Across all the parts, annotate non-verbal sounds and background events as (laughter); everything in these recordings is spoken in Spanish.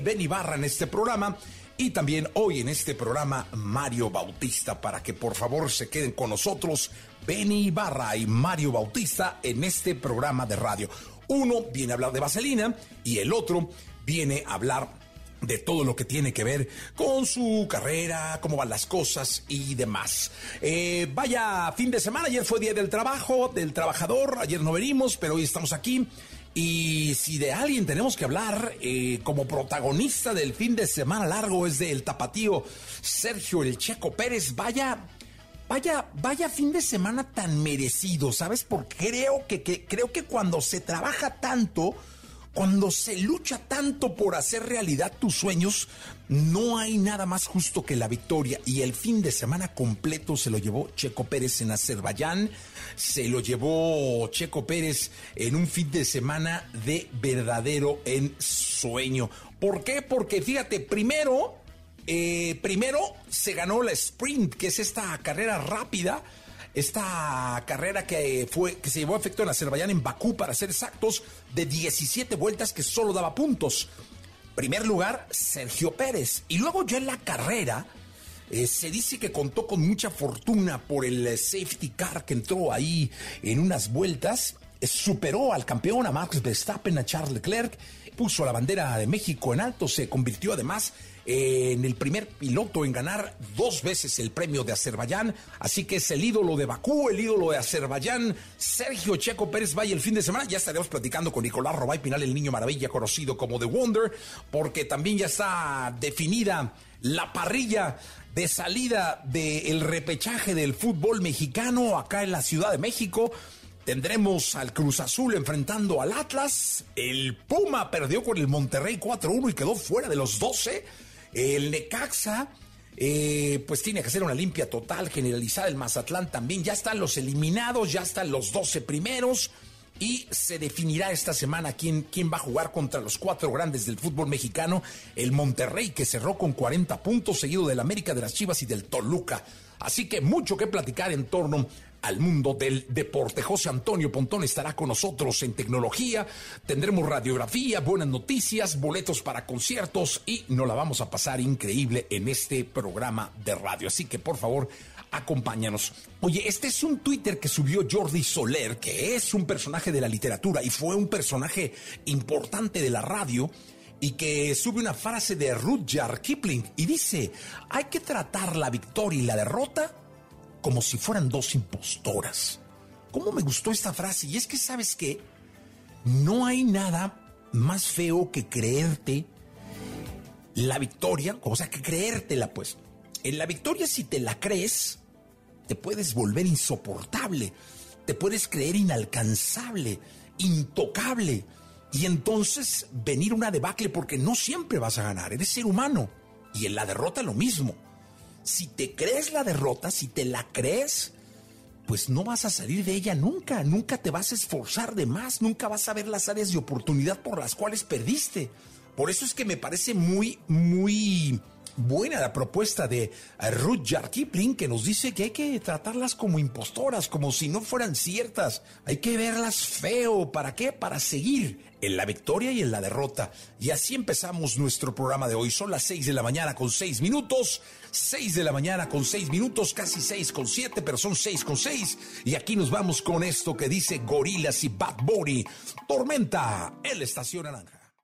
Ben Ibarra en este programa y también hoy en este programa Mario Bautista para que por favor se queden con nosotros Benny Ibarra y Mario Bautista en este programa de radio. Uno viene a hablar de vaselina y el otro viene a hablar de todo lo que tiene que ver con su carrera, cómo van las cosas y demás. Eh, vaya fin de semana, ayer fue Día del Trabajo, del Trabajador, ayer no venimos, pero hoy estamos aquí. Y si de alguien tenemos que hablar eh, como protagonista del fin de semana largo es del tapatío Sergio El Checo Pérez, vaya, vaya, vaya fin de semana tan merecido, ¿sabes? Porque creo que, que creo que cuando se trabaja tanto, cuando se lucha tanto por hacer realidad tus sueños, no hay nada más justo que la victoria. Y el fin de semana completo se lo llevó Checo Pérez en Azerbaiyán, se lo llevó Checo Pérez en un fin de semana de verdadero ensueño. ¿Por qué? Porque fíjate, primero, eh, primero se ganó la sprint, que es esta carrera rápida esta carrera que, fue, que se llevó a efecto en Azerbaiyán, en Bakú, para ser exactos, de 17 vueltas que solo daba puntos. Primer lugar, Sergio Pérez. Y luego ya en la carrera, eh, se dice que contó con mucha fortuna por el eh, safety car que entró ahí en unas vueltas. Eh, superó al campeón, a Max Verstappen, a Charles Leclerc, puso la bandera de México en alto, se convirtió además en el primer piloto en ganar dos veces el premio de Azerbaiyán. Así que es el ídolo de Bakú, el ídolo de Azerbaiyán, Sergio Checo Pérez Valle el fin de semana. Ya estaremos platicando con Nicolás Robay Pinal, el niño maravilla conocido como The Wonder, porque también ya está definida la parrilla de salida del repechaje del fútbol mexicano acá en la Ciudad de México. Tendremos al Cruz Azul enfrentando al Atlas. El Puma perdió con el Monterrey 4-1 y quedó fuera de los 12. El Necaxa, eh, pues tiene que hacer una limpia total, generalizada. El Mazatlán también. Ya están los eliminados, ya están los 12 primeros. Y se definirá esta semana quién, quién va a jugar contra los cuatro grandes del fútbol mexicano. El Monterrey, que cerró con 40 puntos, seguido del América de las Chivas y del Toluca. Así que mucho que platicar en torno al mundo del deporte. José Antonio Pontón estará con nosotros en tecnología, tendremos radiografía, buenas noticias, boletos para conciertos y nos la vamos a pasar increíble en este programa de radio. Así que por favor, acompáñanos. Oye, este es un Twitter que subió Jordi Soler, que es un personaje de la literatura y fue un personaje importante de la radio y que sube una frase de Rudyard Kipling y dice, hay que tratar la victoria y la derrota como si fueran dos impostoras. ¿Cómo me gustó esta frase? Y es que sabes que no hay nada más feo que creerte la victoria, o sea, que creértela pues. En la victoria si te la crees, te puedes volver insoportable, te puedes creer inalcanzable, intocable, y entonces venir una debacle porque no siempre vas a ganar, eres ser humano. Y en la derrota lo mismo si te crees la derrota, si te la crees, pues no vas a salir de ella nunca, nunca te vas a esforzar de más, nunca vas a ver las áreas de oportunidad por las cuales perdiste. Por eso es que me parece muy, muy buena la propuesta de eh, Jar Kipling que nos dice que hay que tratarlas como impostoras, como si no fueran ciertas. Hay que verlas feo. ¿Para qué? Para seguir en la victoria y en la derrota. Y así empezamos nuestro programa de hoy. Son las 6 de la mañana con 6 minutos. 6 de la mañana con 6 minutos, casi 6 con 7, pero son 6 con 6. Y aquí nos vamos con esto que dice Gorilas y Bad Bunny. Tormenta en la estación naranja.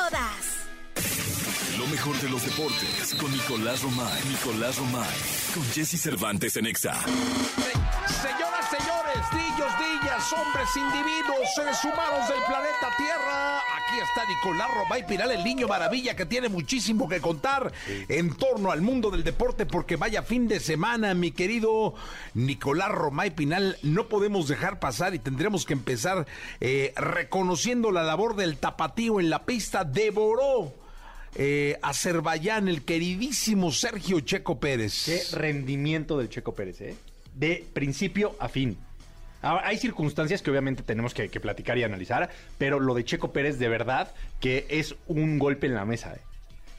todas. Lo mejor de los deportes con Nicolás Romay. Nicolás Romay. Con Jesse Cervantes en Exa. Señoras, señores, niños, niñas, hombres, individuos, seres humanos del planeta Tierra. Aquí está Nicolás Romay Piral, el niño maravilla que tiene muchísimo que contar en torno al mundo del deporte porque vaya fin de semana, mi querido Nicolás Romay Pinal. No podemos dejar pasar y tendremos que empezar eh, reconociendo la labor del tapatío en la pista. Devoró eh, Azerbaiyán, el queridísimo Sergio Checo Pérez. Qué rendimiento del Checo Pérez, ¿eh? De principio a fin. Ahora, hay circunstancias que obviamente tenemos que, platicar y analizar, pero lo de Checo Pérez de verdad que es un golpe en la mesa. ¿eh?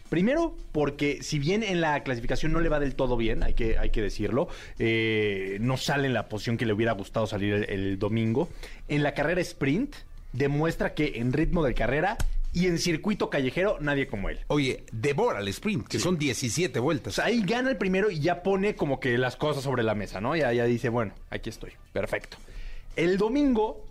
Primero, porque si bien en la clasificación no le va del todo bien, hay que, hay que decirlo, eh, no sale en la posición que le hubiera gustado salir el domingo. En la carrera sprint, demuestra que en ritmo de carrera y en circuito callejero, nadie como él. Oye, devora el sprint, que son 17 O vueltas. sea, ahí gana el primero y ya pone como que las cosas sobre la mesa, ¿no? Ya, ya dice, bueno, aquí estoy, perfecto. El domingo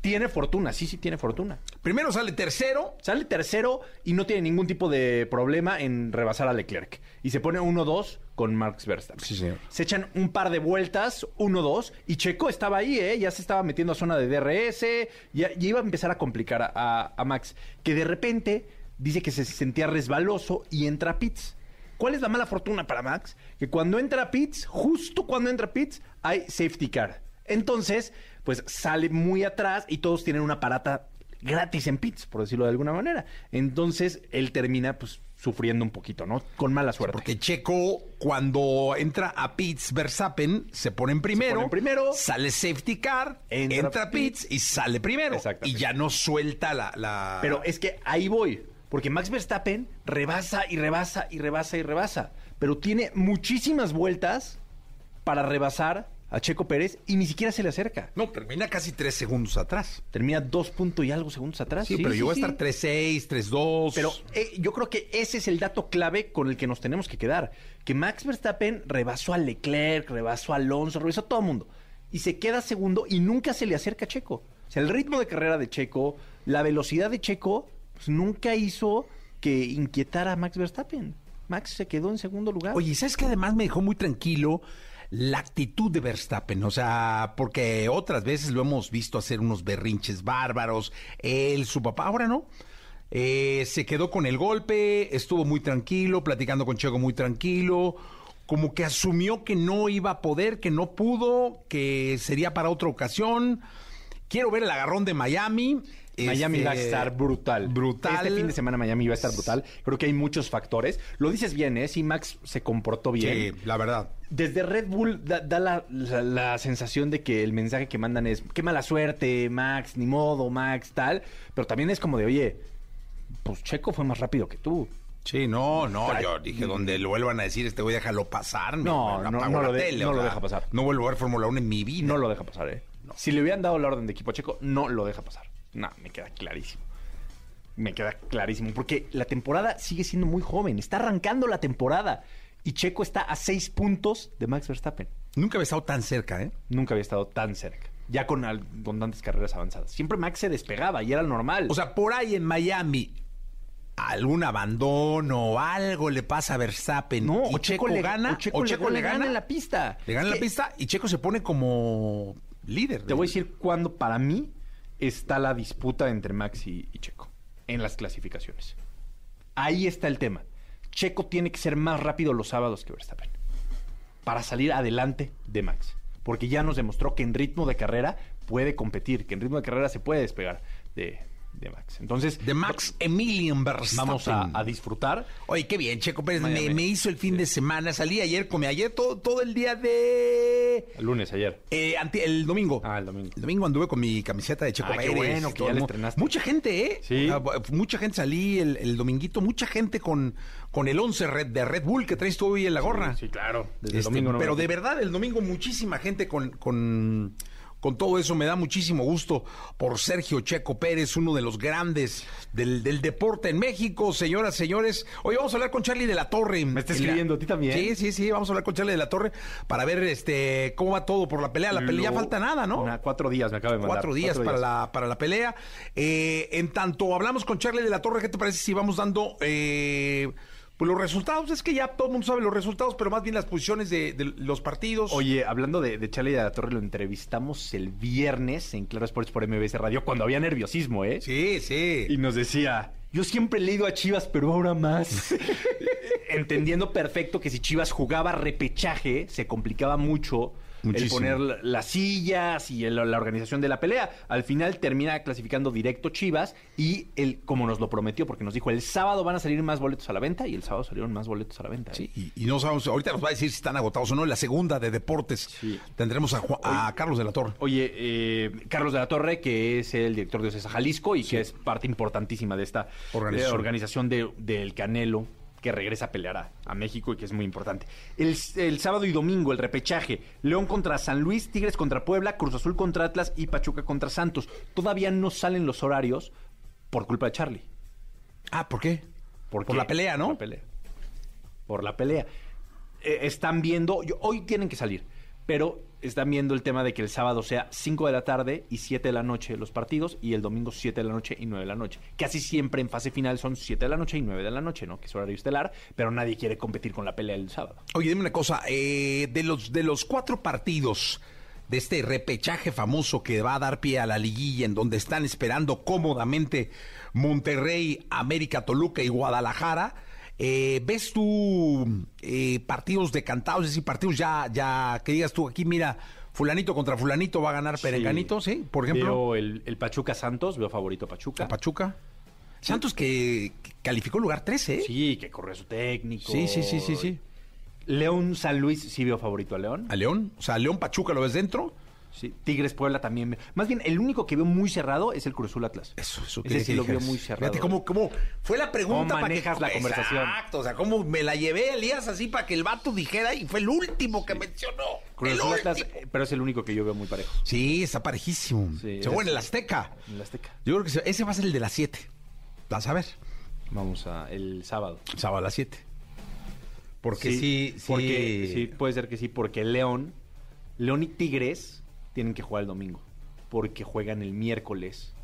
tiene fortuna, sí, sí tiene fortuna. Primero sale tercero. Sale tercero y no tiene ningún tipo de problema en rebasar a Leclerc. Y se pone 1-2 con Max Verstappen. Sí, señor. Se echan un par de vueltas, 1-2, y Checo estaba ahí, ¿eh? Ya se estaba metiendo a zona de DRS, ya, ya iba a empezar a complicar a, a- a Max. Que de repente dice que se sentía resbaloso y entra a pits. ¿Cuál es la mala fortuna para Max? Que cuando entra a pits, justo cuando entra a pits, hay safety car. Entonces, pues sale muy atrás y todos tienen una parata gratis en pits, por decirlo de alguna manera. Entonces, él termina, pues, sufriendo un poquito, ¿no? Con mala suerte. Porque Checo, cuando entra a Pitts, Verstappen se pone en primero. pone en primero. Sale safety car, entra, Entra a Pitts y sale primero. Y ya no suelta la. la- Pero es que ahí voy. Porque Max Verstappen rebasa y rebasa y rebasa y rebasa. Pero tiene muchísimas vueltas para rebasar a Checo Pérez y ni siquiera se le acerca. No, termina casi tres segundos atrás. Termina dos puntos y algo segundos atrás. Sí, pero sí. a estar 3-6, 3-2. Pero eh, yo creo que ese es el dato clave con el que nos tenemos que quedar. Que Max Verstappen rebasó a Leclerc, rebasó a Alonso, rebasó a todo el mundo. Y se queda segundo y nunca se le acerca a Checo. O sea, el ritmo de carrera de Checo, la velocidad de Checo, pues nunca hizo que inquietara a Max Verstappen. Max se quedó en segundo lugar. Oye, ¿sabes que además me dejó muy tranquilo? La actitud de Verstappen, o sea, porque otras veces lo hemos visto hacer unos berrinches bárbaros, él, su papá, ahora no. Eh, se quedó con el golpe, estuvo muy tranquilo, platicando con Checo muy tranquilo, como que asumió que no iba a poder, que no pudo, que sería para otra ocasión. Quiero ver el agarrón de Miami. Miami Este, va a estar brutal. Brutal. Este fin de semana Miami va a estar brutal. Creo que hay muchos factores. Lo dices bien, ¿eh? Si Max se comportó bien. Sí, la verdad. Desde Red Bull da, da la, la- la sensación de que el mensaje que mandan es qué mala suerte, Max, ni modo, Max, tal. Pero también es como de, oye, pues Checo fue más rápido que tú. Sí, no, no, O sea, yo dije, donde lo vuelvan a decir, este güey, déjalo pasar. No, no, no lo de- tele, no lo deja pasar. No vuelvo a ver Fórmula 1 en mi vida. No lo deja pasar, ¿eh? Si le hubieran dado la orden de equipo a Checo, no lo deja pasar. No, me queda clarísimo. Me queda clarísimo. Porque la temporada sigue siendo muy joven. Está arrancando la temporada. Y Checo está a seis puntos de Max Verstappen. Nunca había estado tan cerca, ¿eh? Nunca había estado tan cerca. Ya con abundantes carreras avanzadas. Siempre Max se despegaba y era normal. O sea, por ahí en Miami, algún abandono o algo le pasa a Verstappen. No, y o Checo, le gana, o Checo, le, gana en la pista. Le gana en la pista y Checo se pone como líder. Te voy a decir cuándo para mí está la disputa entre Max y, y Checo en las clasificaciones. Ahí está el tema. Checo tiene que ser más rápido los sábados que Verstappen para salir adelante de Max. Porque ya nos demostró que en ritmo de carrera puede competir, que en ritmo de carrera se puede despegar de, de Max. Entonces, De Max Emilian Verstappen. vamos a, a disfrutar. Oye, qué bien, Checo Pérez. Me, hizo el fin de semana. Salí ayer, comí ayer todo, todo el día de... El lunes, ayer. Eh, ante- el domingo. Ah, el domingo. El domingo anduve con mi camiseta de Checo Ah, qué Pérez. bueno y que ya mundo. estrenaste. Mucha gente, ¿eh? Sí. Mucha gente salí el, el dominguito. Mucha gente con, con el 11 red, de Red Bull que traes tú hoy en la gorra. Sí, claro. Desde Este, el domingo no pero de verdad, el domingo muchísima gente con, con, con todo eso. Me da muchísimo gusto por Sergio Checo Pérez, uno de los grandes del, del deporte en México. Señoras, señores. Hoy vamos a hablar con Charlie de la Torre. Me está la- escribiendo, ¿a ti también? Sí, sí, sí. Vamos a hablar con Charlie de la Torre para ver este cómo va todo por la pelea. La pelea ya falta nada, ¿no? Una- cuatro días me acaba de mandar. Cuatro días, para, La, para la pelea. Eh, en tanto hablamos con Charlie de la Torre, ¿qué te parece si vamos dando eh, pues los resultados? Es que ya todo el mundo sabe los resultados, pero más bien las posiciones de, de los partidos. Oye, hablando de, de Charlie de la Torre, lo entrevistamos el viernes en Claro Sports por MBS Radio cuando había nerviosismo, ¿eh? Sí, sí. Y nos decía, yo siempre he leído a Chivas, pero ahora más. (laughs) Entendiendo perfecto que si Chivas jugaba repechaje, se complicaba mucho Muchísimo. el poner la- las sillas y el- la organización de la pelea. Al final termina clasificando directo Chivas y él, como nos lo prometió, porque nos dijo, el sábado van a salir más boletos a la venta y el sábado salieron más boletos a la venta. ¿eh? Sí, y, y no sabemos, ahorita nos va a decir si están agotados o no. En la segunda de deportes Sí. tendremos a, Ju- a Carlos de la Torre. Oye, eh, Carlos de la Torre, que es el director de Ocesa Jalisco y que es parte importantísima de esta Organización. eh, organización de- del Canelo, que regresa a pelear a, a México y que es muy importante. El, el sábado y domingo, el repechaje, León contra San Luis, Tigres contra Puebla, Cruz Azul contra Atlas y Pachuca contra Santos. Todavía no salen los horarios por culpa de Charlie. Ah, ¿por qué? ¿Por, la pelea, ¿no? Por la pelea. Por la pelea. Eh, están viendo, yo- hoy tienen que salir, pero están viendo el tema de que el sábado sea 5 de la tarde y 7 de la noche los partidos y el domingo 7 de la noche y 9 de la noche. Casi siempre en fase final son 7 de la noche y 9 de la noche, ¿no? Que es horario estelar, pero nadie quiere competir con la pelea el sábado. Oye, dime una cosa, eh, de los de los cuatro partidos de este repechaje famoso que va a dar pie a la liguilla, en donde están esperando cómodamente Monterrey, América, Toluca y Guadalajara, eh, ¿ves tú eh, partidos decantados, es decir, partidos ya, ya que digas tú aquí, mira, fulanito contra fulanito va a ganar Perenganito, ¿sí? Por ejemplo, Veo el, el Pachuca Santos, veo favorito a Pachuca. a Pachuca. Santos que, que calificó lugar 13, ¿eh? Sí, que corre su técnico. Sí, sí, sí, sí, sí. León San Luis, sí veo favorito a León. A León, o sea, León Pachuca lo ves dentro. Sí, Tigres Puebla también. Más bien, el único que veo muy cerrado es el Cruz Azul Atlas. Eso, eso Ese quería sí que lo veo muy cerrado. Fíjate cómo, cómo fue la pregunta ¿Cómo para que- manejas la (laughs) conversación? Exacto, o sea, cómo me la llevé Elías así para que el vato dijera y fue el último que mencionó. Cruz Azul Atlas, eh, pero es el único que yo veo muy parejo. Sí, está parejísimo. Sí, Seguro es- en el Azteca. En el Azteca. Yo creo que se- ese va a ser el de las 7. Vas a ver. Vamos a el sábado. Sábado a las 7. Porque sí, sí, Porque, sí, puede ser que sí, porque León, León y Tigres tienen que jugar el domingo. Porque juegan el miércoles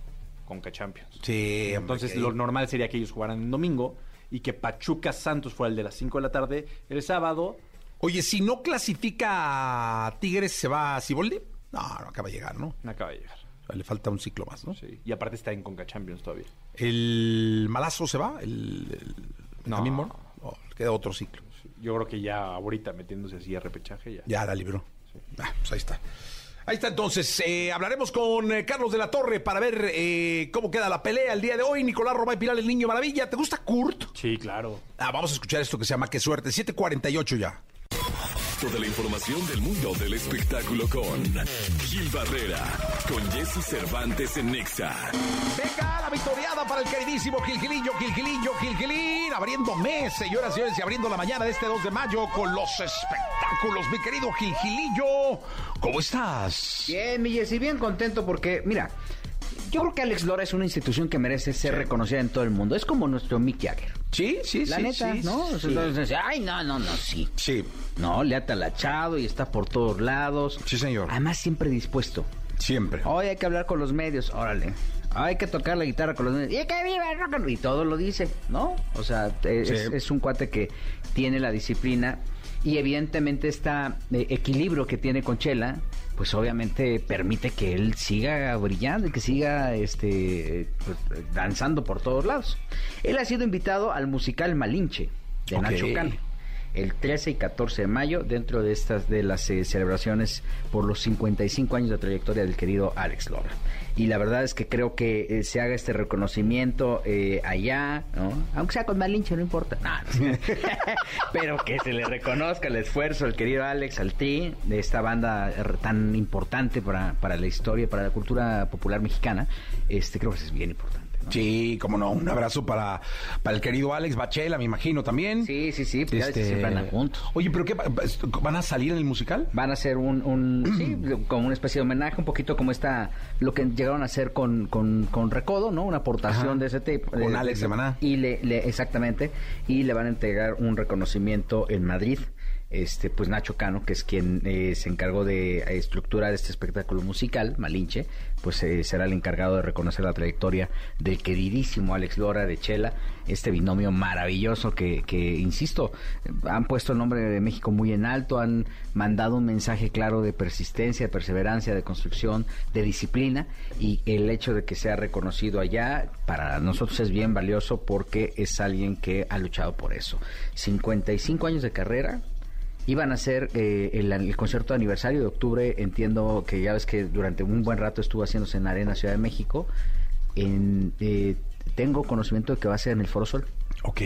con Champions. Sí, Entonces, lo normal sería que ellos jugaran el domingo y que Pachuca Santos fuera el de las 5 de la tarde el sábado. Oye, si no clasifica a Tigres, ¿se va a Ciboldi? No, no acaba de llegar, ¿no? No acaba de llegar. O sea, Le falta un ciclo más, ¿no? Sí. Y aparte está en Conca Champions todavía. ¿El Malazo se va? ¿El, el No. Queda otro ciclo. Yo creo que ya ahorita metiéndose así a repechaje ya. Ya la libró. Ah, pues ahí está. Ahí está entonces. eh, hablaremos con eh, Carlos de la Torre para ver eh, cómo queda la pelea el día de hoy. Nicolás Romay Pilar, el niño maravilla. ¿Te gusta Kurt? Sí, claro. Ah, vamos a escuchar esto que se llama Qué suerte. 748 ya. Toda la información del mundo del espectáculo con Gil Barrera, con Jesse Cervantes en Nexa. Venga, la victoriada para el queridísimo Gilgilillo, Gilgilillo, Gilgilín. Abriendo mes, señoras y señores, y abriendo la mañana de este 2 de mayo con los espectáculos. Mi querido Gilgilillo, ¿cómo estás? Bien, mi Jessy, bien contento porque, mira, yo creo que Alex Lora es una institución que merece ser reconocida en todo el mundo. Es como nuestro Mick Jagger. Sí, sí, La sí. neta, sí, ¿no? sí. Entonces, ay, no, no, no, sí. Sí, No, le ha talachado y está por todos lados. Sí, señor. Además, siempre dispuesto. siempre. Hoy hay que hablar con los medios. Órale. hay que tocar la guitarra con los niños. Y que viva el rock and roll. Y todo lo dice, ¿no? O sea, es, Sí. es un cuate que tiene la disciplina y evidentemente este equilibrio que tiene con Chela, pues obviamente permite que él siga brillando y que siga este pues, danzando por todos lados. Él ha sido invitado al musical Malinche de. Nacho Cano el 13 y 14 de mayo dentro de estas de las eh, celebraciones por los 55 años de trayectoria del querido Alex Lora. Y la verdad es que creo que eh, se haga este reconocimiento eh, allá, ¿no? Aunque sea con Malinche, no importa. (laughs) Pero que se le reconozca el esfuerzo al querido Alex, al Tri, de esta banda tan importante para, para la historia, para la cultura popular mexicana. Este creo que es bien importante. Sí, como no, un abrazo para, para el querido Alex Bachela, me imagino también. Sí, sí, sí, pues ya que siempre andan juntos. Oye, ¿pero qué? va- ¿Van a salir en el musical? Van a hacer un, un sí, como una especie de homenaje, un poquito como esta, lo que llegaron a hacer con, con, con Recodo, ¿no? Una aportación Ajá. de ese tipo. Con Alex de Maná. Y le, le- exactamente, y le van a entregar un reconocimiento en Madrid. Este, pues Nacho Cano, que es quien eh, se encargó de estructurar este espectáculo musical, Malinche, pues eh, será el encargado de reconocer la trayectoria del queridísimo Alex Lora de Chela, este binomio maravilloso que, que, insisto, han puesto el nombre de México muy en alto, han mandado un mensaje claro de persistencia, de perseverancia, de construcción, de disciplina, y el hecho de que sea reconocido allá, para nosotros es bien valioso porque es alguien que ha luchado por eso. 55 años de carrera, Iban a hacer eh, el, el concierto de aniversario de octubre, entiendo que ya ves que durante un buen rato estuvo haciéndose en Arena Ciudad de México. En, eh, tengo conocimiento de que va a ser en el Foro Sol. Ok,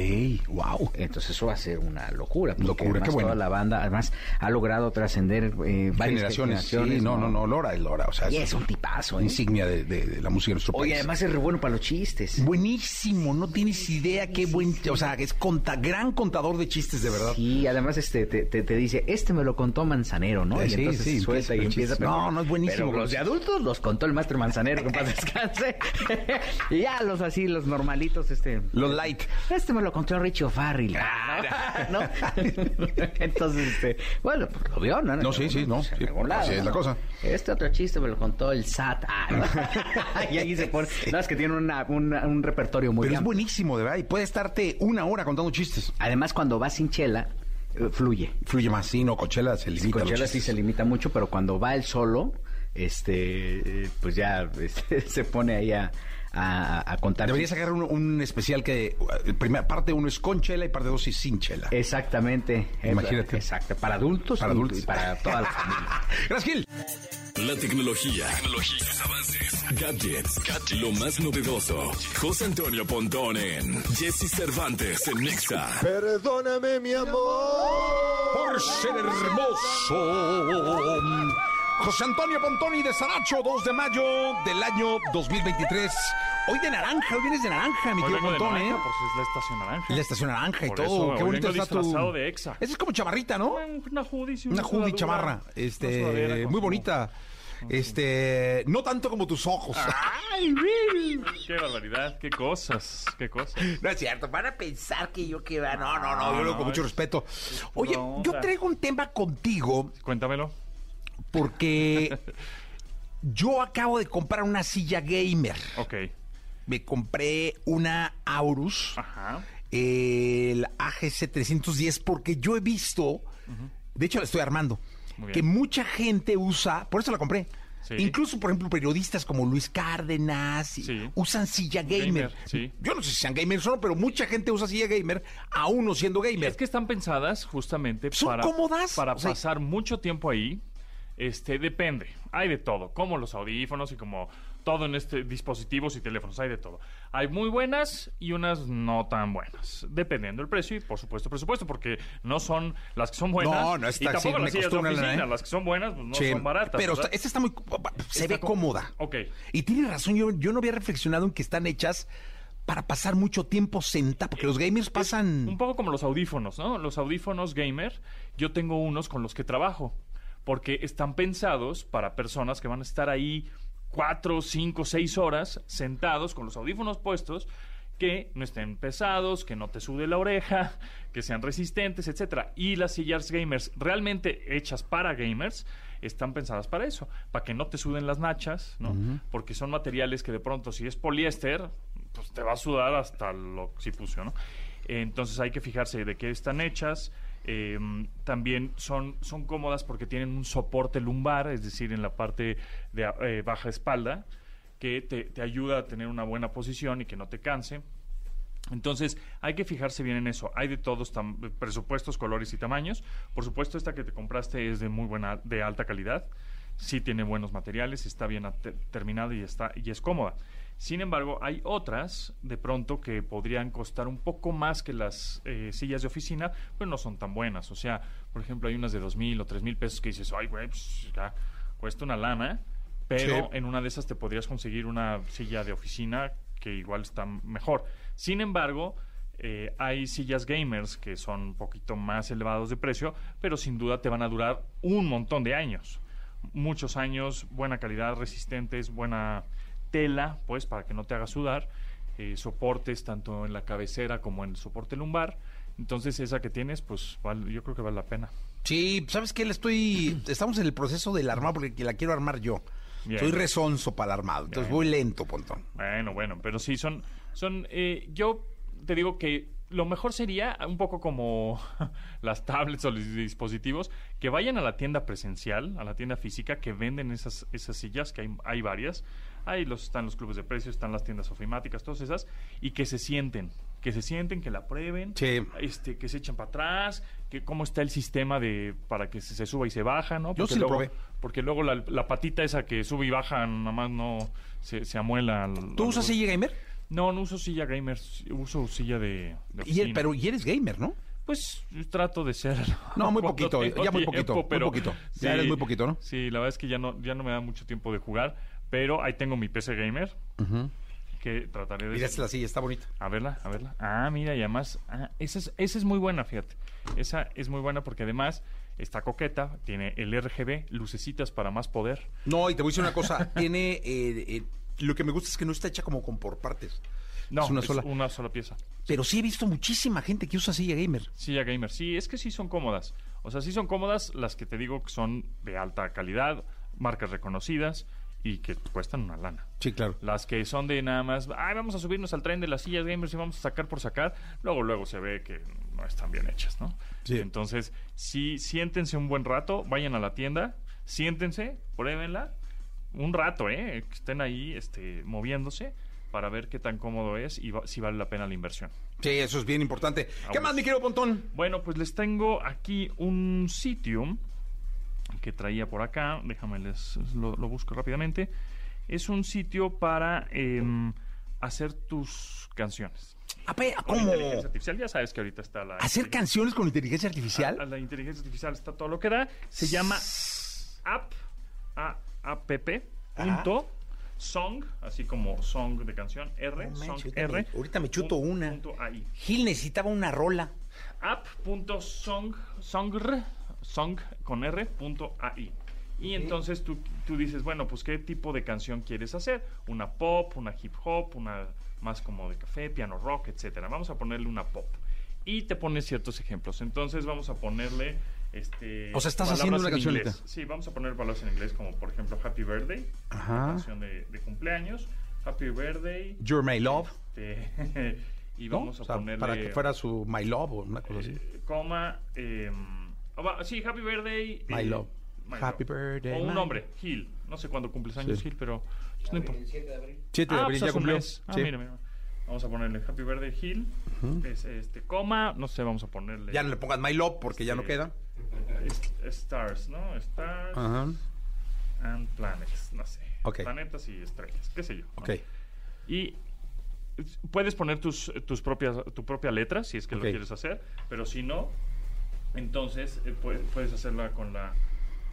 wow. Entonces eso va a ser una locura. porque Locura, además qué bueno. Toda la banda, además, ha logrado trascender eh, varias Generaciones, generaciones. sí, no, no, no, Lora es Lora, o sea, Y es un tipazo, ¿eh? insignia de, de- de la música de nuestro Oye, país. además es re bueno para los chistes. Buenísimo, no tienes idea qué buen, o sea, es conta, gran contador de chistes, de verdad. Y además este te, te, te dice, este me lo contó Manzanero, ¿no? Eh, y sí, entonces sí, suelta y empieza el chiste. No, no, es buenísimo. Pero los de adultos los contó el maestro Manzanero, que paz (laughs) descanse. (laughs) y ya los así, los normalitos, este. Los light. Este me lo contó Richie O'Farrill. ¿no? (laughs) Entonces, este, bueno, pues lo vio, ¿no? No, sí, sí, no, sí, así es ¿no? la cosa. Este otro chiste me lo contó el SAT. Ah, ¿no? (laughs) y ahí se pone. No, es que tiene una- una- un repertorio muy Pero es buenísimo, de verdad, y puede estarte una hora contando chistes. Además, cuando va sin chela, eh, fluye. Fluye más, sí, no, Coachella se limita los Coachella sí se limita mucho, pero cuando va él solo, este, eh, pues ya este, (laughs) se pone ahí a, a, a contar. Debería sacar un, un especial que eh, primera parte uno es con chela y parte dos es sin chela. Exactamente. Imagínate. Exacto. Para adultos, Para y- adultos. y para toda la familia. (laughs) Gracias, Gil. La tecnología, tecnología, avances, gadgets, lo más novedoso. José Antonio Pontón en Jesse Cervantes en Nexa. Perdóname, mi amor. Por ser hermoso. José Antonio Pontoni de Saracho, 2 de mayo del año 2023. Hoy de naranja, hoy vienes de naranja, mi de Pontón, ¿eh? pues es la estación naranja. Y la estación naranja y Por todo. eso, Qué bonito está tu. disfrazado de exa. Esa es como chamarrita, ¿no? Una hoodie, sí, Una hoodie sudadura, chamarra. una Este, muy bonita. Este, no tanto como tus ojos. ¡Ay, ¡Qué barbaridad! ¡Qué cosas! ¡Qué cosas! No es cierto, van a pensar que yo que va. No, no, no, yo lo no, con mucho es- respeto. Oye, yo traigo un tema contigo Cuéntamelo. Porque yo acabo de comprar una silla gamer. Ok. Me compré una Aurus, Ajá. el AGC 310, porque yo he visto, de hecho la estoy armando, que mucha gente usa, por eso la compré. Sí. Incluso, por ejemplo, periodistas como Luis Cárdenas Sí. usan silla gamer. Gamer, sí. Yo no sé si sean gamers o no, pero mucha gente usa silla gamer, aún no siendo gamer. Es que están pensadas justamente Son para, cómodas, para o sea- pasar mucho tiempo ahí. Este, depende. Hay de todo, como los audífonos y como todo en este dispositivos y teléfonos, hay de todo. Hay muy buenas y unas no tan buenas, dependiendo del precio y por supuesto presupuesto, porque no son las que son buenas No, no y está así, tampoco las sillas de oficina, ¿eh? las que son buenas pues no Sí, son baratas. Pero esta, esta está muy. Se Está ve cómoda. Ok. Y tiene razón, yo, yo no había reflexionado en que están hechas para pasar mucho tiempo sentados, porque los gamers pasan. Un poco como los audífonos, ¿no? Los audífonos gamer, yo tengo unos con los que trabajo, porque están pensados para personas que van a estar ahí cuatro, cinco, seis horas sentados con los audífonos puestos que no estén pesados, que no te sude la oreja, (laughs) que sean resistentes, etcétera. Y las sillas gamers realmente hechas para gamers están pensadas para eso, para que no te suden las nachas, ¿no? Porque son materiales que de pronto si es poliéster, pues te va a sudar hasta lo ¿no? Entonces hay que fijarse de qué están hechas. Eh, también son, son cómodas porque tienen un soporte lumbar, es decir, en la parte de eh, baja espalda, que te, te ayuda a tener una buena posición y que no te canse. Entonces, hay que fijarse bien en eso. Hay de todos presupuestos, colores y tamaños. Por supuesto, esta que te compraste es de muy buena, de alta calidad. Sí tiene buenos materiales, está bien terminada y está y es cómoda. Sin embargo, hay otras de pronto que podrían costar un poco más que las eh, sillas de oficina, pero no son tan buenas. O sea, por ejemplo, hay unas de dos mil o tres mil pesos que dices, ay, güey, pues, ya cuesta una lana, pero Sí. en una de esas te podrías conseguir una silla de oficina que igual está mejor. Sin embargo, eh, hay sillas gamers que son un poquito más elevados de precio, pero sin duda te van a durar un montón de años. Muchos años, buena calidad, resistentes, buena tela, pues para que no te haga sudar, eh, soportes tanto en la cabecera como en el soporte lumbar. Entonces esa que tienes, pues vale- yo creo que vale la pena. Sí, ¿sabes qué? Le estoy... (clears throat) Estamos en el proceso del armado porque la quiero armar yo. Bien. Soy resonso para el armado, entonces Bien. voy lento, Pontón. Bueno, bueno, pero sí son, son, eh, yo te digo que lo mejor sería un poco como (laughs) las tablets o los dispositivos que vayan a la tienda presencial, a la tienda física que venden esas, esas sillas, que hay, hay varias. Ahí los, están los clubes de precios, están las tiendas ofimáticas, todas esas, y que se sienten, que se sienten, que la prueben, Sí. este, que se echen para atrás, que cómo está el sistema de para que se, se suba y se baja, ¿no? Yo sí lo luego, probé. Porque luego la, la patita esa que sube y baja, nada más no se, se amuela. al- ¿Tú al- usas silla gamer? No, no uso silla gamer, uso silla de, de Y, pero y eres gamer, ¿no? Pues trato de ser. No, muy poquito, tengo ya muy poquito, muy pero poquito. Ya eres muy poquito, ¿no? Sí, la verdad es que ya no, ya no me da mucho tiempo de jugar, pero ahí tengo mi PC gamer, que trataré de... Mira, esta es la silla, está bonita. A verla, a verla. Ah, mira, y además, ah, esa, es, esa es muy buena, fíjate. Esa es muy buena porque además está coqueta, tiene el RGB, lucecitas para más poder. No, y te voy a decir una cosa. (laughs) Tiene... eh, eh, lo que me gusta es que no está hecha como con por partes. No, Es una sola. una sola pieza. Pero sí he visto muchísima gente que usa silla gamer. Silla gamer, sí, es que sí son cómodas. O sea, sí son cómodas las que te digo que son de alta calidad, marcas reconocidas y que cuestan una lana. Sí, claro. Las que son de nada más, ay, vamos a subirnos al tren de las sillas gamers y vamos a sacar por sacar, luego luego se ve que no están bien hechas, ¿no? Sí. Entonces, sí, siéntense un buen rato, vayan a la tienda, siéntense, pruébenla un rato, ¿eh? Que estén ahí este, moviéndose para ver qué tan cómodo es y va- si vale la pena la inversión. Sí, eso es bien importante. ¿Qué más, mi querido Pontón? Bueno, pues les tengo aquí un sitio que traía por acá. Déjame les lo, lo busco rápidamente. Es un sitio para em, hacer tus canciones. A ver, inteligencia artificial, ya sabes que ahorita está la ¿Hacer canciones con inteligencia artificial? a- a la inteligencia artificial está todo lo que da. Se llama app a app punto song, así como song de canción R, No song R. me- ahorita me chuto una. Gil necesitaba una rola. app.song songr song con r punto AI. Y entonces tú, tú dices, bueno, pues qué tipo de canción quieres hacer, una pop, una hip hop, una más como de café, piano rock, etcétera. Vamos a ponerle una pop. Y te pones ciertos ejemplos. Entonces vamos a ponerle este O sea, estás haciendo una en canción. Sí, vamos a poner palabras en inglés como por ejemplo Happy Birthday, Ajá. canción de, de cumpleaños, Happy Birthday. You're my love. este, (laughs) y ¿no? vamos a O sea, ponerle para que fuera su my love o una cosa así. eh, coma eh, sí Happy Birthday My eh, love. My Happy Love. birthday, o un my- nombre Gil no sé cuándo cumples años Sí. Gil pero pues, no importa 7 de ah, abril pues ya cumplió. Ah, Sí. mira, mira. vamos a ponerle Happy Birthday Gil es, este coma no sé vamos a ponerle Ya no le pongas my love porque ya no queda. Stars no Stars Ajá. and Planets no sé Ok. planetas y estrellas qué sé yo ¿no? Ok. Y puedes poner tus, tus propias, tu propia letra si es que lo quieres hacer, pero si no, entonces eh, pu- puedes hacerla con la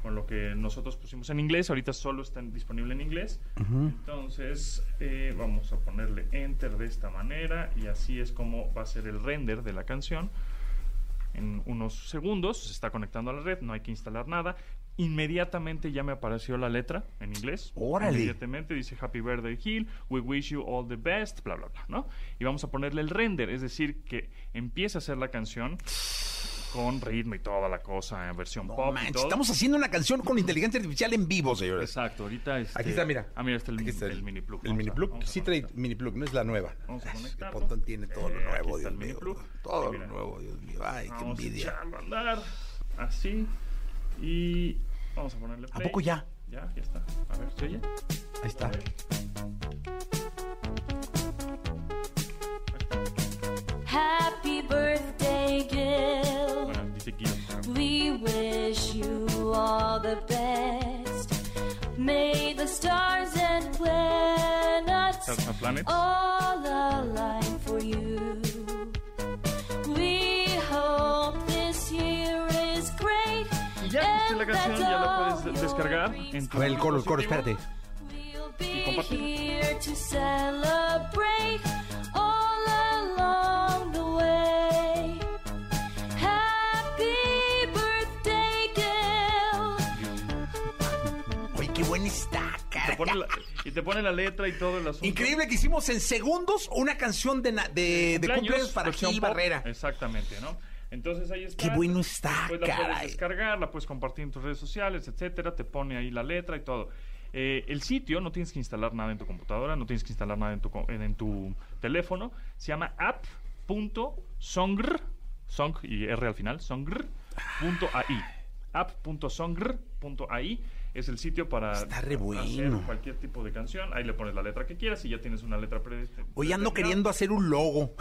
con lo que nosotros pusimos en inglés. Ahorita solo está disponible en inglés. Entonces eh, vamos a ponerle enter de esta manera y así es como va a ser el render de la canción. En unos segundos se está conectando a la red, no hay que instalar nada. Inmediatamente ya me apareció la letra en inglés. Órale. Inmediatamente dice Happy Birthday Hill, we wish you all the best, bla, bla, bla, ¿no? Y vamos a ponerle el render, es decir, que empieza a hacer la canción con ritmo y toda la cosa en versión No pop y manches, todo. estamos haciendo una canción con inteligencia artificial en vivo, señores. Exacto, ahorita este... Aquí está, mira. Ah, mira, está el, Aquí está el mini plug. El mini plug. Sí trae mini plug, no es la nueva. Vamos a Ay, conectarlo. Pontón tiene todo lo Eh, nuevo, Dios mío. Todo lo nuevo, Dios mío. Ay, qué Vamos a envidia. echarlo a andar así y vamos a ponerle ¿A poco ya? Ya, ya está. A ver, ¿se oye? Ahí está. Happy birthday, We wish you all the best. May the stars and planets Stars and Planets. all align for you. We hope this year is great. Y ya existe la canción, that ya la all puedes descargar en tu A ver, el coro, el coro, espérate. We'll Y be compartir. here to celebrate all along pone la- y te pone la letra y todo el asunto. Increíble que hicimos en segundos una canción de, na- de, de cumpleaños para Gil. Barrera. Exactamente, ¿no? Entonces ahí está. Qué bueno está, Pues la caray. puedes descargar, la puedes compartir en tus redes sociales, etcétera. Te pone ahí la letra y todo. Eh, el sitio, no tienes que instalar nada en tu computadora, no tienes que instalar nada en tu, en, en tu teléfono. Se llama app.songr, song y R al final, songr.ai. app.songr.ai es el sitio para Está re hacer cualquier tipo de canción. Ahí le pones la letra que quieras y ya tienes una letra pre Hoy ando queriendo hacer un logo.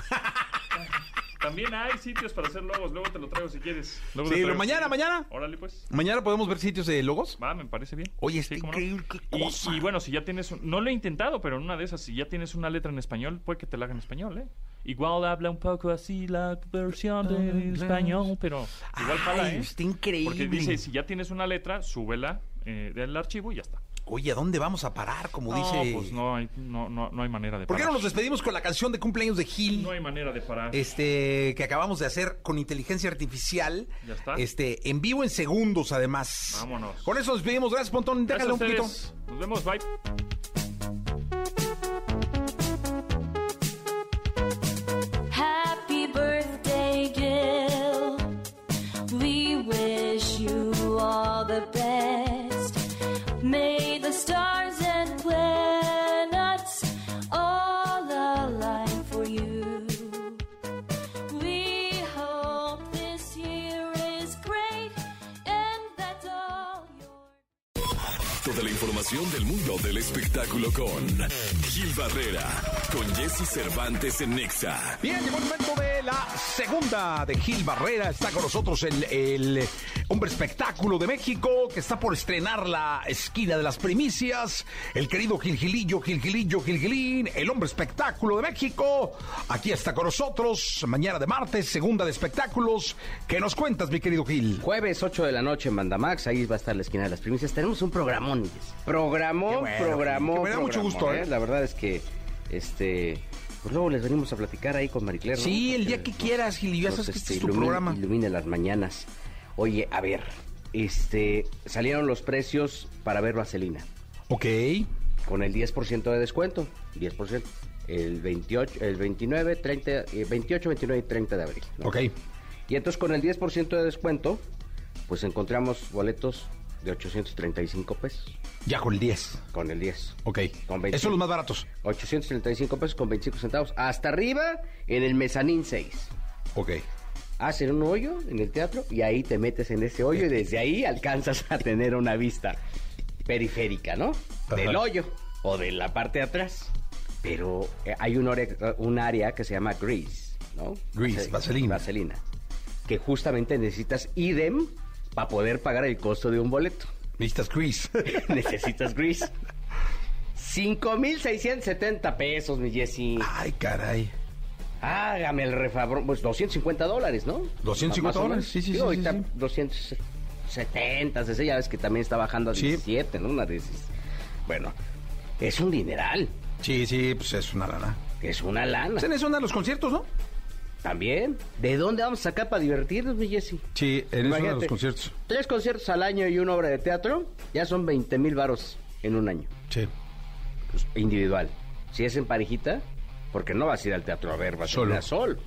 También hay sitios para hacer logos, luego te lo traigo si quieres. Luego Sí, te traigo. mañana, mañana. Órale, pues. Mañana podemos ver sitios de logos. Va, me parece bien. Oye, está no. increíble, qué Y- cosa. Y, bueno, si ya tienes, un- no lo he intentado, pero en una de esas, si ya tienes una letra en español, puede que te la haga en español, ¿eh? Igual habla un poco así la versión de español, pero igual Ay, ¿eh? está increíble. Porque dice, si ya tienes una letra, súbela eh, del archivo y ya está. Oye, ¿a dónde vamos a parar? Como no, dice. pues no hay, no, no, no hay manera de ¿Por qué parar. no nos despedimos con la canción de cumpleaños de Gil? No hay manera de parar. Este, que acabamos de hacer con inteligencia artificial. Ya está. Este, en vivo en segundos, además. Vámonos. Con eso nos despedimos. Gracias, Pontón. Déjale un poquito. Nos vemos, bye. Del mundo del espectáculo con Gil Barrera, con Jesse Cervantes en Nexa. Bien, llegó el momento de la segunda de Gil Barrera. Está con nosotros el, el hombre espectáculo de México que está por estrenar la esquina de las primicias. El querido Gil Gilillo, Gil Gilillo, Gil Gilín, el hombre espectáculo de México. Aquí está con nosotros, mañana de martes, segunda de espectáculos. ¿Qué nos cuentas, mi querido Gil? Jueves 8 de la noche en Mandamax, ahí va a estar la esquina de las primicias. Tenemos un programón. Programón, bueno, programón. me da mucho gusto, ¿eh? La verdad es que, este, pues luego les venimos a platicar ahí con Maricler. ¿no? Sí, el día que quieras, Gil, ya sabes que este es este, tu ilumine- programa. Ilumine las mañanas. Oye, a ver, este, salieron los precios para ver Vaselina. Ok. con el 10% de descuento, 10%, el 28, el 29, 30, eh, 28, 29 y 30 de abril. ¿no? Ok. Y entonces con el 10% de descuento, pues encontramos boletos de 835 pesos, Ya con el 10. con el 10. Ok. Con 20. Esos son los más baratos. 835 pesos con 25 centavos. Hasta arriba en el mezanín 6. Ok. Hacen un hoyo en el teatro y ahí te metes en ese hoyo y desde ahí alcanzas a tener una vista periférica, ¿no? Del hoyo o de la parte de atrás. Pero eh, hay un, ore- un área que se llama grease, ¿no? Grease, Vase- vaselina. Vaselina. Que justamente necesitas idem para poder pagar el costo de un boleto. Necesitas Chris. (laughs) necesitas grease. 5,670 pesos, mi Jessy. Ay, caray. Hágame el refabrón, pues 250 dólares, ¿no? 250 Más o menos. dólares, sí, sí, sí, ahorita sí, 270, ese ya ves que también está bajando a Sí. 17, ¿no? Una de esas. Bueno, es un dineral, Sí, sí, pues es una lana. es una lana. En eso andan los conciertos, ¿no? También. ¿De dónde vamos a sacar para divertirnos, mi Jessy? Sí, en eso de los conciertos. Tres conciertos al año y una obra de teatro, ya son 20 mil varos en un año. Sí. Pues, individual. Si es en parejita, porque no vas a ir al teatro a ver, vas Solo. a ir a Sol.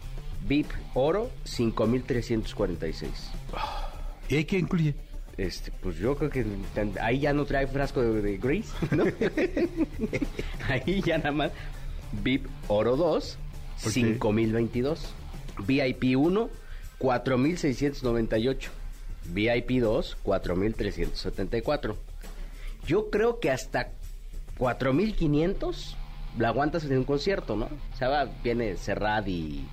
VIP Oro, 5,346. ¿Y ahí qué incluye? Este, pues yo creo que ahí ya no trae frasco de, de Grease, ¿no? (laughs) (laughs) ahí ya nada más. VIP Oro 2, ¿Por qué? 5022. VIP 1, 4698. VIP 2, 4374. Yo creo que hasta 4500 la aguantas en un concierto, ¿no? O sea, va- viene Serrat y,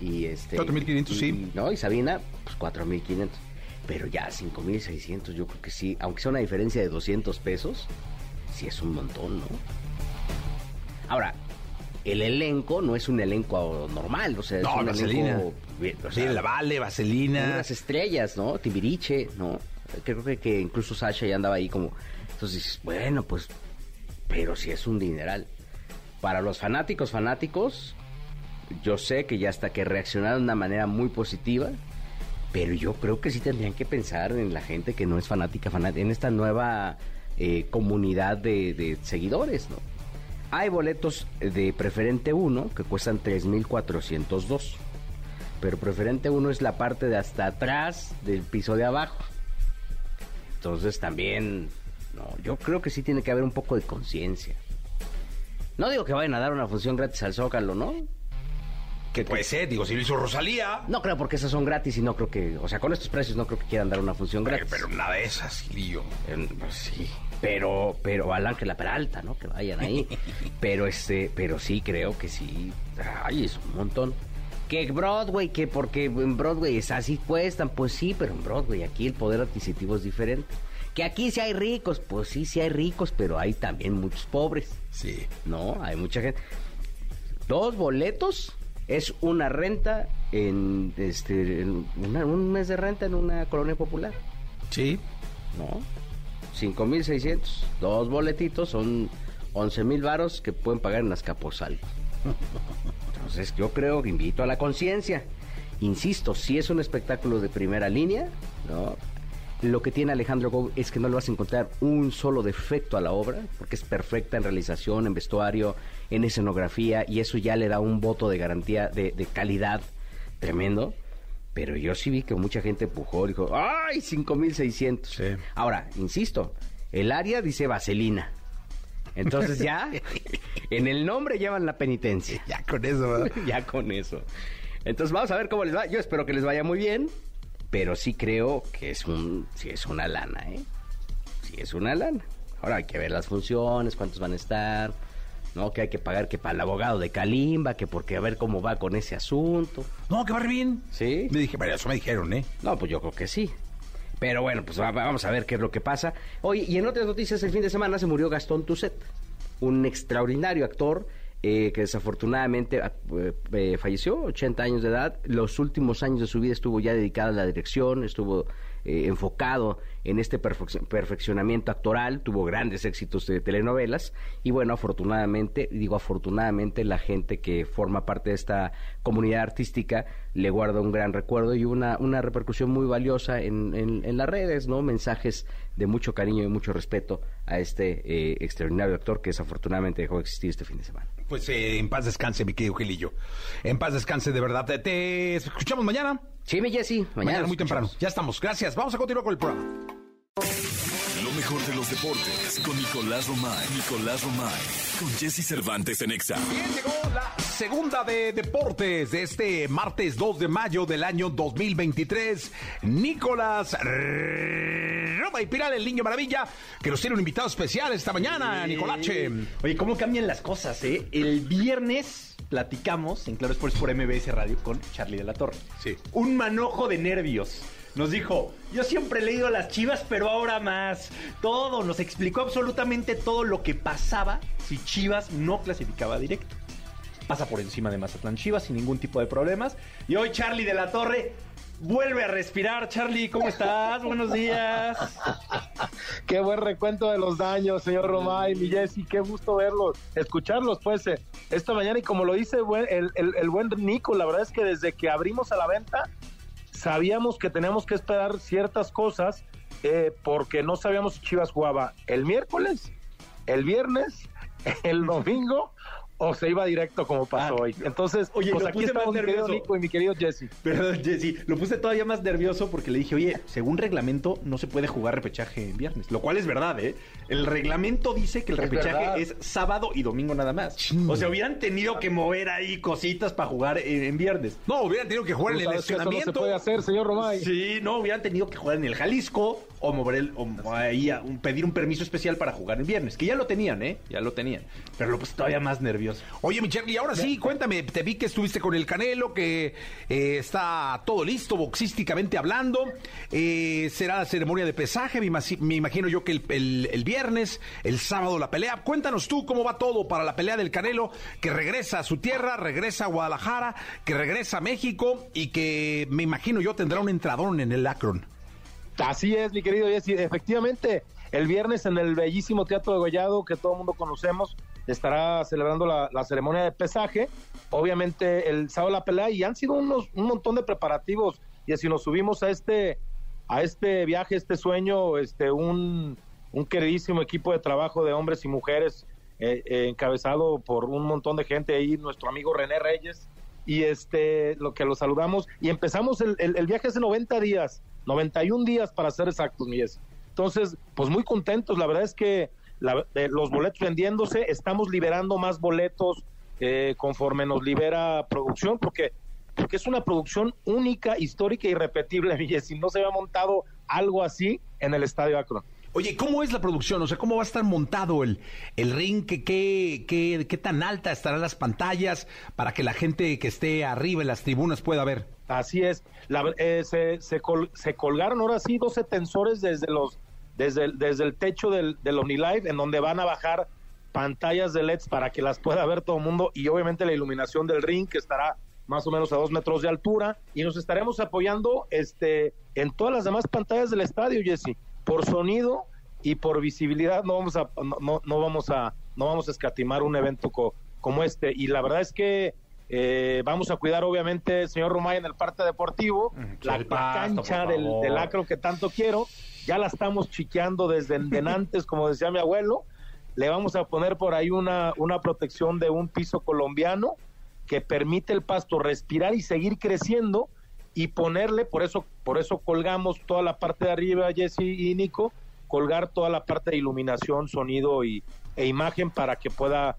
y este 4500, y- sí. ¿No? Y Sabina, pues 4500. Pero ya 5600, yo creo que sí, aunque sea una diferencia de 200 pesos, sí es un montón, ¿no? Ahora, el elenco no es un elenco normal, o sea, es No, un Vaselina. elenco o sea, la Vale, Vaselina. unas estrellas, ¿no? Timbiriche, ¿no? Creo que, que incluso Sasha ya andaba ahí como... Entonces dices, bueno, pues... Pero si es un dineral. Para los fanáticos, fanáticos, yo sé que ya hasta que reaccionaron de una manera muy positiva, pero yo creo que sí tendrían que pensar en la gente que no es fanática, fanática en esta nueva eh, comunidad de, de seguidores, ¿no? Hay boletos de preferente 1 que cuestan 3.402. Pero preferente 1 es la parte de hasta atrás del piso de abajo. Entonces también, no, yo creo que sí tiene que haber un poco de conciencia. No digo que vayan a dar una función gratis al Zócalo, ¿no? Que puede ser, digo, si lo hizo Rosalía. No creo porque esas son gratis y no creo que, o sea, con estos precios no creo que quieran dar una función gratis. Pero una de esas, Lío. Eh, pues sí, pero, pero al Ángela Peralta, ¿no? Que vayan ahí. (laughs) pero este, pero sí creo que sí. Ay, es un montón. Que Broadway, que porque en Broadway es así cuestan, pues sí, pero en Broadway aquí el poder adquisitivo es diferente. Que aquí sí hay ricos, pues sí, sí hay ricos, pero hay también muchos pobres. Sí. No, hay mucha gente. Dos boletos es una renta en este en una- un mes de renta en una colonia popular. Sí. ¿no? 5.600. Dos boletitos son 11.000 varos que pueden pagar en Azcapotzalco. Entonces yo creo que invito a la conciencia. Insisto, si es un espectáculo de primera línea, ¿no? Lo que tiene Alejandro Gou es que no le vas a encontrar un solo defecto a la obra, porque es perfecta en realización, en vestuario, en escenografía, y eso ya le da un voto de garantía de, de calidad tremendo. Pero yo sí vi que mucha gente empujó, dijo, ¡ay, 5600! Sí. Ahora, insisto, el área dice vaselina. Entonces ya, (laughs) en el nombre llevan la penitencia. Ya con eso, ¿verdad? (laughs) ya con eso. Entonces vamos a ver cómo les va. Yo espero que les vaya muy bien, pero sí creo que es un, sí es una lana, ¿eh? Sí es una lana. Ahora hay que ver las funciones, cuántos van a estar, ¿no? Que hay que pagar que para el abogado de Kalimba, que porque a ver cómo va con ese asunto. No, que va bien. ¿Sí? Me dije, bueno, eso me dijeron, ¿eh? No, pues yo creo que sí. Pero bueno, pues va- vamos a ver qué es lo que pasa. Oye, y en otras noticias, el fin de semana se murió Gastón Tuset, un extraordinario actor eh, que desafortunadamente ah, eh, eh, falleció, 80 años de edad. Los últimos años de su vida estuvo ya dedicado a la dirección, estuvo eh, enfocado en este perfec- perfeccionamiento actoral, tuvo grandes éxitos de telenovelas y bueno, afortunadamente, digo afortunadamente, la gente que forma parte de esta comunidad artística le guarda un gran recuerdo y una, una repercusión muy valiosa en, en- las redes, ¿no? Mensajes de mucho cariño y mucho respeto a este eh, extraordinario actor que desafortunadamente dejó de existir este fin de semana. Pues eh, en paz descanse, mi querido Gilillo. En paz descanse, de verdad. Te escuchamos mañana. Sí, mi Jessy, mañana, Mañana, muy temprano. Ya estamos. Gracias. Vamos a continuar con el programa. Lo mejor de los deportes con Nicolás Romay. Nicolás Romay. Con Jesse Cervantes en Exa. Bien, llegó la segunda de deportes de este martes 2 de mayo del año 2023. Nicolás Roma y Piral, el niño maravilla, que nos tiene un invitado especial esta mañana, Nicolache. Oye, ¿cómo cambian las cosas, eh? El viernes platicamos en Claro Sports por MBS Radio con Charlie de la Torre. Sí. Un manojo de nervios. Nos dijo, yo siempre he leído las chivas, pero ahora más. Todo, nos explicó absolutamente todo lo que pasaba si Chivas no clasificaba directo. Pasa por encima de Mazatlán Chivas sin ningún tipo de problemas. Y hoy Charlie de la Torre vuelve a respirar. Charlie, ¿cómo estás? Buenos días. (laughs) Qué buen recuento de los daños, señor Romay, mi Jessy, qué gusto verlos, escucharlos, pues, eh, esta mañana. Y como lo dice el- el buen Nico, la verdad es que desde que abrimos a la venta, sabíamos que teníamos que esperar ciertas cosas, eh, porque no sabíamos si Chivas jugaba el miércoles, el viernes, (laughs) el domingo, o se iba directo como pasó Ah, hoy. Entonces, oye, pues lo aquí puse estamos, más mi querido nervioso. Nico y mi querido Jesse. Perdón, Jessy, lo puse todavía más nervioso porque le dije, oye, según reglamento no se puede jugar repechaje en viernes. Lo cual es verdad, ¿eh? El reglamento dice que el repechaje es sábado y domingo nada más. O sea, hubieran tenido que mover ahí cositas para jugar en, en viernes. No, hubieran tenido que jugar en el que eso no se estacionamiento. puede hacer, señor Romay. Sí, no, hubieran tenido que jugar en el Jalisco o mover el, o ahí a- un- pedir un permiso especial para jugar en viernes, que ya lo tenían, ¿eh? Ya lo tenían. Pero lo puse todavía más nervioso. Oye, mi Charlie, ahora sí, cuéntame, te vi que estuviste con el Canelo, que eh, está todo listo, boxísticamente hablando. Eh, será la ceremonia de pesaje, me, imagi- me imagino yo que el, el- el viernes, el sábado la pelea. Cuéntanos tú cómo va todo para la pelea del Canelo, que regresa a su tierra, regresa a Guadalajara, que regresa a México y que me imagino yo tendrá un entradón en el Akron. Así es, mi querido Jesse. Efectivamente, el viernes en el bellísimo Teatro de Gollado, que todo el mundo conocemos, estará celebrando la, ceremonia de pesaje. Obviamente, el sábado la pelea y han sido unos, un montón de preparativos. Y así nos subimos a este, a este viaje, este sueño, este, un, un queridísimo equipo de trabajo de hombres y mujeres, eh, eh, encabezado por un montón de gente ahí, nuestro amigo René Reyes, y este, lo que lo saludamos, y empezamos el, el, el viaje hace 90 días, 91 días para ser exactos, mi. Entonces, pues muy contentos, la verdad es que la- los boletos vendiéndose, estamos liberando más boletos eh, conforme nos libera producción, porque, porque es una producción única, histórica e irrepetible, (laughs) mi Jessy. No se había montado algo así en el Estadio Akron. Oye, ¿cómo es la producción? O sea, ¿cómo va a estar montado el, el ring? ¿Qué, qué, qué, qué tan alta estarán las pantallas para que la gente que esté arriba en las tribunas pueda ver? Así es. Eh, se, se, col- se colgaron ahora sí 12 tensores desde los desde el, techo del, del OmniLive, en donde van a bajar pantallas de LEDs para que las pueda ver todo el mundo y obviamente la iluminación del ring que estará más o menos a dos metros de altura y nos estaremos apoyando este en todas las demás pantallas del estadio, Jesse, por sonido y por visibilidad no vamos a no, no vamos a no vamos a escatimar un evento co- como este y la verdad es que eh, vamos a cuidar obviamente señor Romay en el parte deportivo. La, el la pasto, cancha del, acro que tanto quiero ya la estamos chiqueando desde (laughs) antes como decía mi abuelo. Le vamos a poner por ahí una, una protección de un piso colombiano que permite el pasto respirar y seguir creciendo y ponerle, por eso, por eso colgamos toda la parte de arriba, Jesse y Nico, colgar toda la parte de iluminación, sonido y, e imagen para que pueda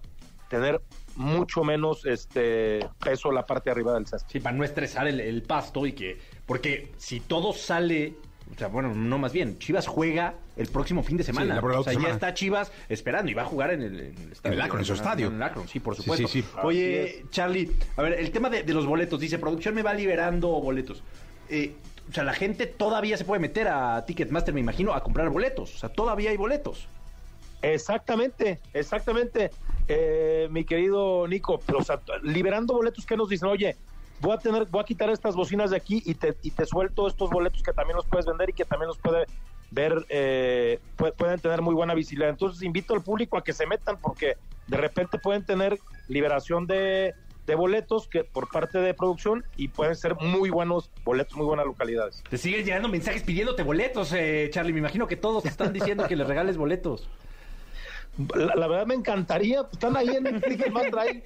tener mucho menos este peso la parte de arriba del césped. Sí, para no estresar el, el pasto y que. Porque si todo sale. O sea, bueno, no más bien. Chivas juega el próximo fin de semana. o sea, semana. ya está Chivas esperando y va a jugar en el, en el estadio. En el Akron, en su estadio. En el Akron, sí, por Sí, supuesto. sí, sí. Oye, Charlie, a ver, el tema de, de los boletos. Dice, producción me va liberando boletos. Eh, o sea, la gente todavía se puede meter a Ticketmaster, me imagino, a comprar boletos. O sea, todavía hay boletos. Exactamente, exactamente, eh, mi querido Nico, pero, liberando boletos que nos dicen, oye, voy a tener, voy a quitar estas bocinas de aquí y te, y te suelto estos boletos que también los puedes vender y que también los puede ver, eh, pu- pueden tener muy buena visibilidad. Entonces invito al público a que se metan porque de repente pueden tener liberación de, de boletos que por parte de producción y pueden ser muy buenos boletos, muy buenas localidades. Te siguen llegando mensajes pidiéndote boletos, eh, Charlie. Me imagino que todos te están diciendo que les regales boletos. La, la verdad me encantaría, pues, están ahí en Ticketmaster ahí.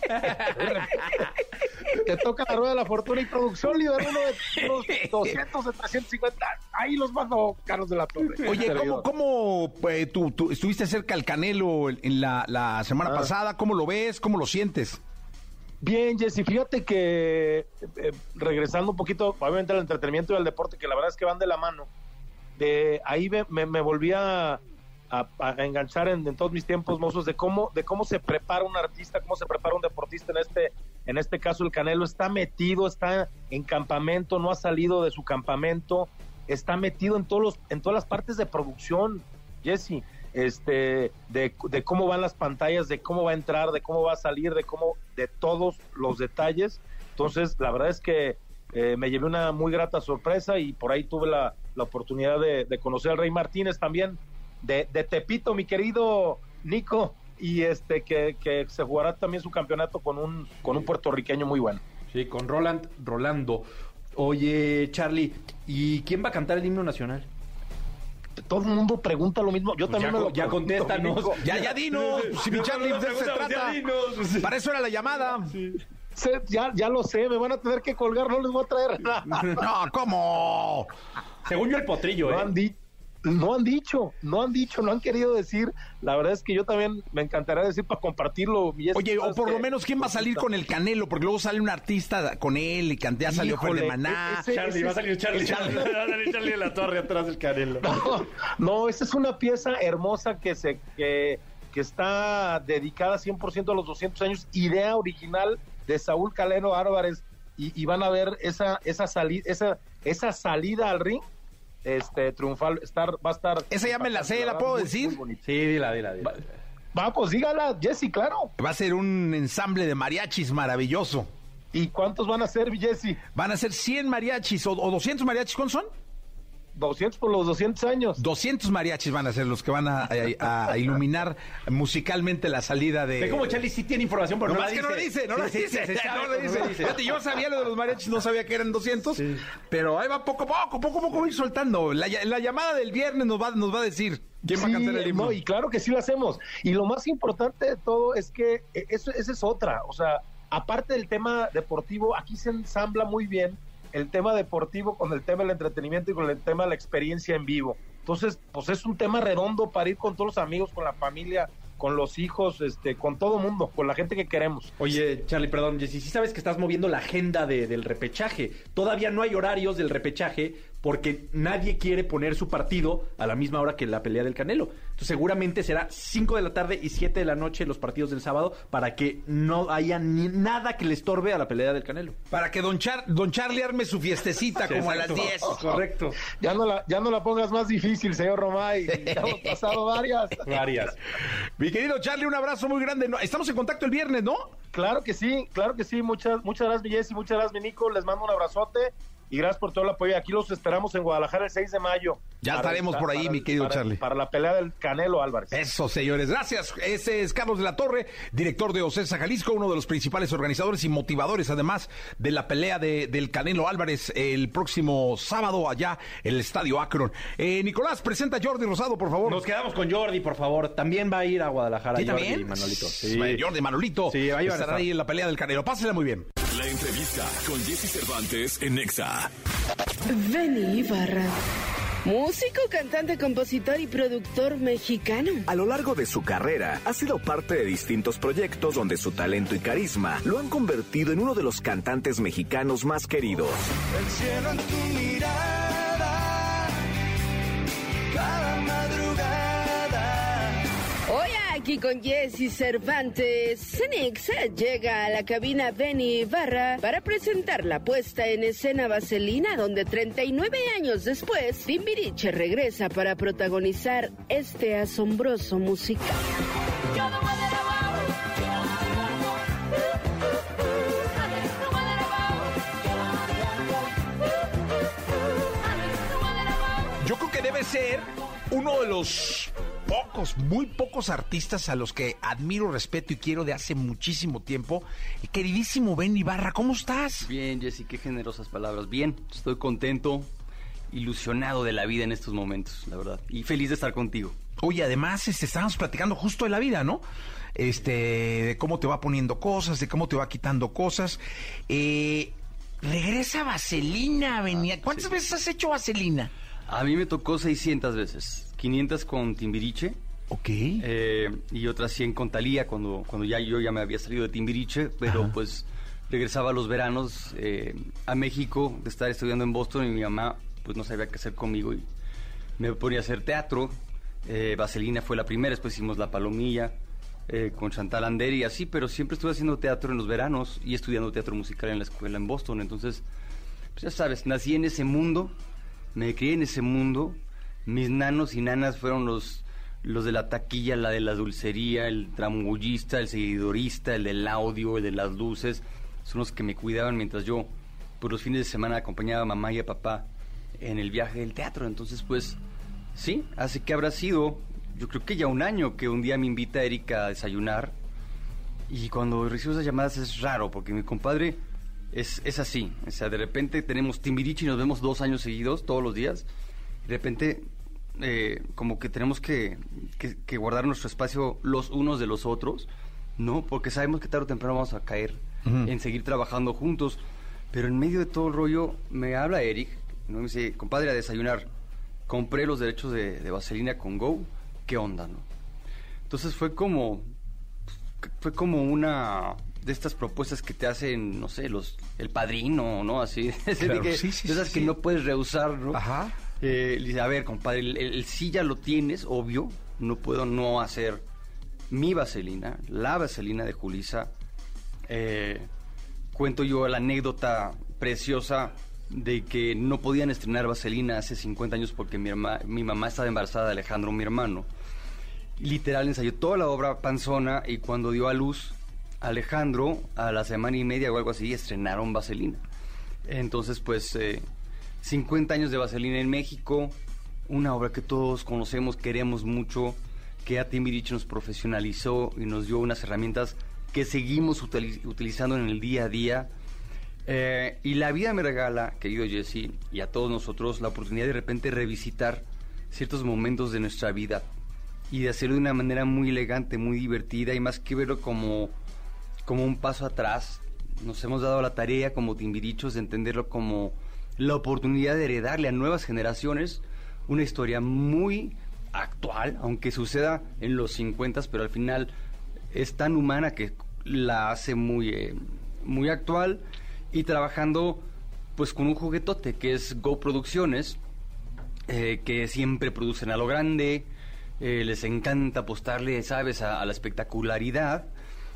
Te toca la rueda de la fortuna y producción libera uno de unos 200 de 350. Ahí los mando caros de la torre. Oye, ¿cómo, cómo eh, tú, tú estuviste cerca al Canelo en la, la semana Ah. pasada? ¿Cómo lo ves? ¿Cómo lo sientes? Bien, Jessy, fíjate que eh, regresando un poquito, obviamente al entretenimiento y al deporte, que la verdad es que van de la mano, de ahí me, me- me volví a, a- a enganchar en, todos mis tiempos mozos de cómo, de cómo se prepara un artista, cómo se prepara un deportista en este, en este caso el Canelo. Está metido, está en campamento, no ha salido de su campamento, está metido en todos los, en todas las partes de producción, Jesse, este, de, de cómo van las pantallas, de cómo va a entrar, de cómo va a salir, de cómo, de todos los detalles. Entonces, la verdad es que eh, me llevé una muy grata sorpresa y por ahí tuve la, la oportunidad de conocer al Rey Martínez también, de, de Tepito, mi querido Nico, y este que, que se jugará también su campeonato con un, con un puertorriqueño muy bueno. Sí, con Roland Rolando. Oye, Charlie, ¿y quién va a cantar el himno nacional? Todo el mundo pregunta lo mismo. Yo Pues también ya, me lo ya pregunto, contéstanos. Ya, ya dinos, si mi Charlie, de se trata. Para eso era la llamada. Sé- ya, ya lo sé, me van a tener que colgar, no les voy a traer nada. (laughs) No, ¿cómo? Según yo el potrillo, ¿eh? han, di- no han dicho, no han dicho, no han querido decir. La verdad es que yo también me encantaría decir para compartirlo. y Oye, o por que- lo menos, ¿quién va a salir con el Canelo? Porque luego sale un artista con él y que ya salió con el de Maná. ese- Charlie, va a salir Charlie. Charlie. (laughs) Va a salir Charlie de la torre atrás del Canelo. (laughs) No, no, esa es una pieza hermosa que se que, que está dedicada 100% a los 200 años, idea original de Saúl Calero Álvarez y, y van a ver esa esa salida esa esa salida al ring este triunfal estar va a estar Esa ya me la sé, ¿la puedo muy, decir? muy. Sí, dila, dila, dila. Va, pues dígala, Jesse, claro. Va a ser un ensamble de mariachis maravilloso. ¿Y cuántos van a ser, Jesse? Van a ser 100 mariachis o, o 200 mariachis. ¿Cuántos son? 200 por los 200 años. 200 mariachis van a ser los que van a, a- a iluminar musicalmente la salida de... Ve como Charlie sí tiene información, pero No, no, más que no lo dice, sabe, no lo pero dice. no lo dice. Fíjate, yo sabía lo de los mariachis, no sabía que eran 200, pero ahí va poco a poco, poco a poco ir soltando. La, la llamada del viernes nos va, nos va a decir quién va a cantar el himno. no, y claro que sí lo hacemos. Y lo más importante de todo es que eh, eso, esa es otra. O sea, aparte del tema deportivo, aquí se ensambla muy bien el tema deportivo con el tema del entretenimiento y con el tema de la experiencia en vivo. Entonces, pues es un tema redondo para ir con todos los amigos, con la familia, con los hijos, este, con todo mundo, con la gente que queremos. Oye, Charlie, perdón, Jessy, sí sabes que estás moviendo la agenda de- del repechaje. Todavía no hay horarios del repechaje porque nadie quiere poner su partido a la misma hora que la pelea del Canelo. Entonces seguramente será 5 de la tarde y 7 de la noche los partidos del sábado para que no haya ni nada que le estorbe a la pelea del Canelo. Para que don, Char- don Charlie arme su fiestecita como a las 10. Correcto. Ya no la, ya no la pongas más difícil, señor Romay. Ya hemos pasado varias. Varias. Mi querido Charlie, un abrazo muy grande. Estamos en contacto el viernes, ¿no? Claro que sí, claro que sí. Muchas, muchas gracias, mi Jessy, muchas gracias, mi Nico. Les mando un abrazote y gracias por todo el apoyo. Aquí los esperamos en Guadalajara el 6 de mayo. Ya Para- estaremos por ahí, para- mi querido para- Charlie. Para la pelea del Canelo Álvarez. Eso, señores. Gracias. Ese es Carlos de la Torre, director de Ocesa Jalisco, uno de los principales organizadores y motivadores, además, de la pelea de, del Canelo Álvarez el próximo sábado allá en el Estadio Akron. Eh, Nicolás, presenta a Jordi Rosado, por favor. Nos quedamos con Jordi, por favor. También va a ir a Guadalajara ¿Sí, Jordi también? y Manolito. Eh, Jordi Manolito. Sí, ahí van a estar. ahí en la pelea del Canelo. Pásela muy bien. La entrevista con Jesse Cervantes en Nexa. Benny Ibarra. Músico, cantante, compositor y productor mexicano. A lo largo de su carrera, ha sido parte de distintos proyectos donde su talento y carisma lo han convertido en uno de los cantantes mexicanos más queridos. Hoy aquí con Jesse Cervantes, Cenexa llega a la cabina Benny Ibarra para presentar la puesta en escena Vaselina, donde 39 años después, Timbiriche regresa para protagonizar este asombroso musical. Yo creo que debe ser uno de los pocos, muy pocos artistas a los que admiro, respeto y quiero de hace muchísimo tiempo. Queridísimo Ben Ibarra, ¿cómo estás? Bien, Jessy, qué generosas palabras. Bien, estoy contento, ilusionado de la vida en estos momentos, la verdad. Y feliz de estar contigo. Oye, además, este, estábamos platicando justo de la vida, ¿no? Este, de cómo te va poniendo cosas, de cómo te va quitando cosas. Eh, regresa Vaselina, venía. ¿Cuántas veces has hecho Vaselina? A mí me tocó 600 veces. 500 con Timbiriche Ok. eh, y otras 100 con Talía cuando, cuando ya yo ya me había salido de Timbiriche, pero Ajá. pues regresaba a los veranos eh, a México de estar estudiando en Boston y mi mamá pues no sabía qué hacer conmigo y me ponía a hacer teatro. Eh, Vaselina fue la primera, después hicimos La Palomilla eh, con Chantal Ander y así, pero siempre estuve haciendo teatro en los veranos y estudiando teatro musical en la escuela en Boston. Entonces, pues ya sabes, nací en ese mundo, me crié en ese mundo. Mis nanos y nanas fueron los, los de la taquilla, la de la dulcería, el tramullista, el seguidorista, el del audio, el de las luces. Son los que me cuidaban mientras yo, por los fines de semana, acompañaba a mamá y a papá en el viaje del teatro. Entonces, pues, sí, así que habrá sido yo creo que ya un año que un día me invita Erika a desayunar y cuando recibo esas llamadas es raro porque mi compadre es, es así. O sea, de repente tenemos Timbiriche y nos vemos dos años seguidos, todos los días. De repente, eh, como que tenemos que, que- que guardar nuestro espacio los unos de los otros, ¿no? Porque sabemos que tarde o temprano vamos a caer en seguir trabajando juntos. Pero en medio de todo el rollo me habla Eric, ¿no? Me dice, compadre, a desayunar. Compré los derechos de, de Vaselina con Go. ¿Qué onda, no? Entonces fue como fue como una de estas propuestas que te hacen, no sé, los el padrino, ¿no? Así, (laughs) de Claro, que, sí, sí, de esas sí, que no puedes rehusar, ¿no? Ajá. Eh, a ver, compadre, el, el- el sí ya lo tienes, obvio, no puedo no hacer mi vaselina, la vaselina de Julisa. Eh, cuento yo la anécdota preciosa de que no podían estrenar vaselina hace 50 años porque mi, herma- mi mamá estaba embarazada de Alejandro, mi hermano literal ensayó toda la obra panzona y cuando dio a luz Alejandro, a la semana y media o algo así, estrenaron Vaselina. Entonces, pues, eh, 50 años de Vaselina en México, una obra que todos conocemos, queremos mucho, que a Timbiriche nos profesionalizó y nos dio unas herramientas que seguimos utili- utilizando en el día a día. Eh, y la vida me regala, querido Jesse, y a todos nosotros, la oportunidad de repente revisitar ciertos momentos de nuestra vida y de hacerlo de una manera muy elegante, muy divertida y más que verlo como, como un paso atrás. Nos hemos dado la tarea como timbirichos de entenderlo como la oportunidad de heredarle a nuevas generaciones una historia muy actual, aunque suceda en los 50, pero al final es tan humana que la hace muy, eh, muy actual y trabajando pues con un juguetote que es Go Producciones, eh, que siempre producen a lo grande, eh, les encanta apostarle, sabes, a, a la espectacularidad.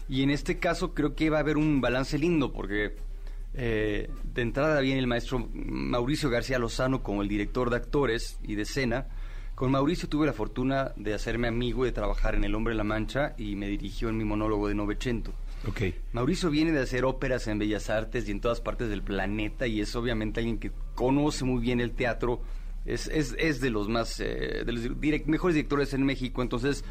Y en este caso creo que va a haber un balance lindo, porque eh, de entrada viene el maestro Mauricio García Lozano como el director de actores y de escena. Con Mauricio tuve la fortuna de hacerme amigo y de trabajar en El Hombre de la Mancha y me dirigió en mi monólogo de Novecento. Ok. Mauricio viene de hacer óperas en Bellas Artes y en todas partes del planeta y es obviamente alguien que conoce muy bien el teatro. Es, es, es de los más eh, de los direct- mejores directores en México. Entonces,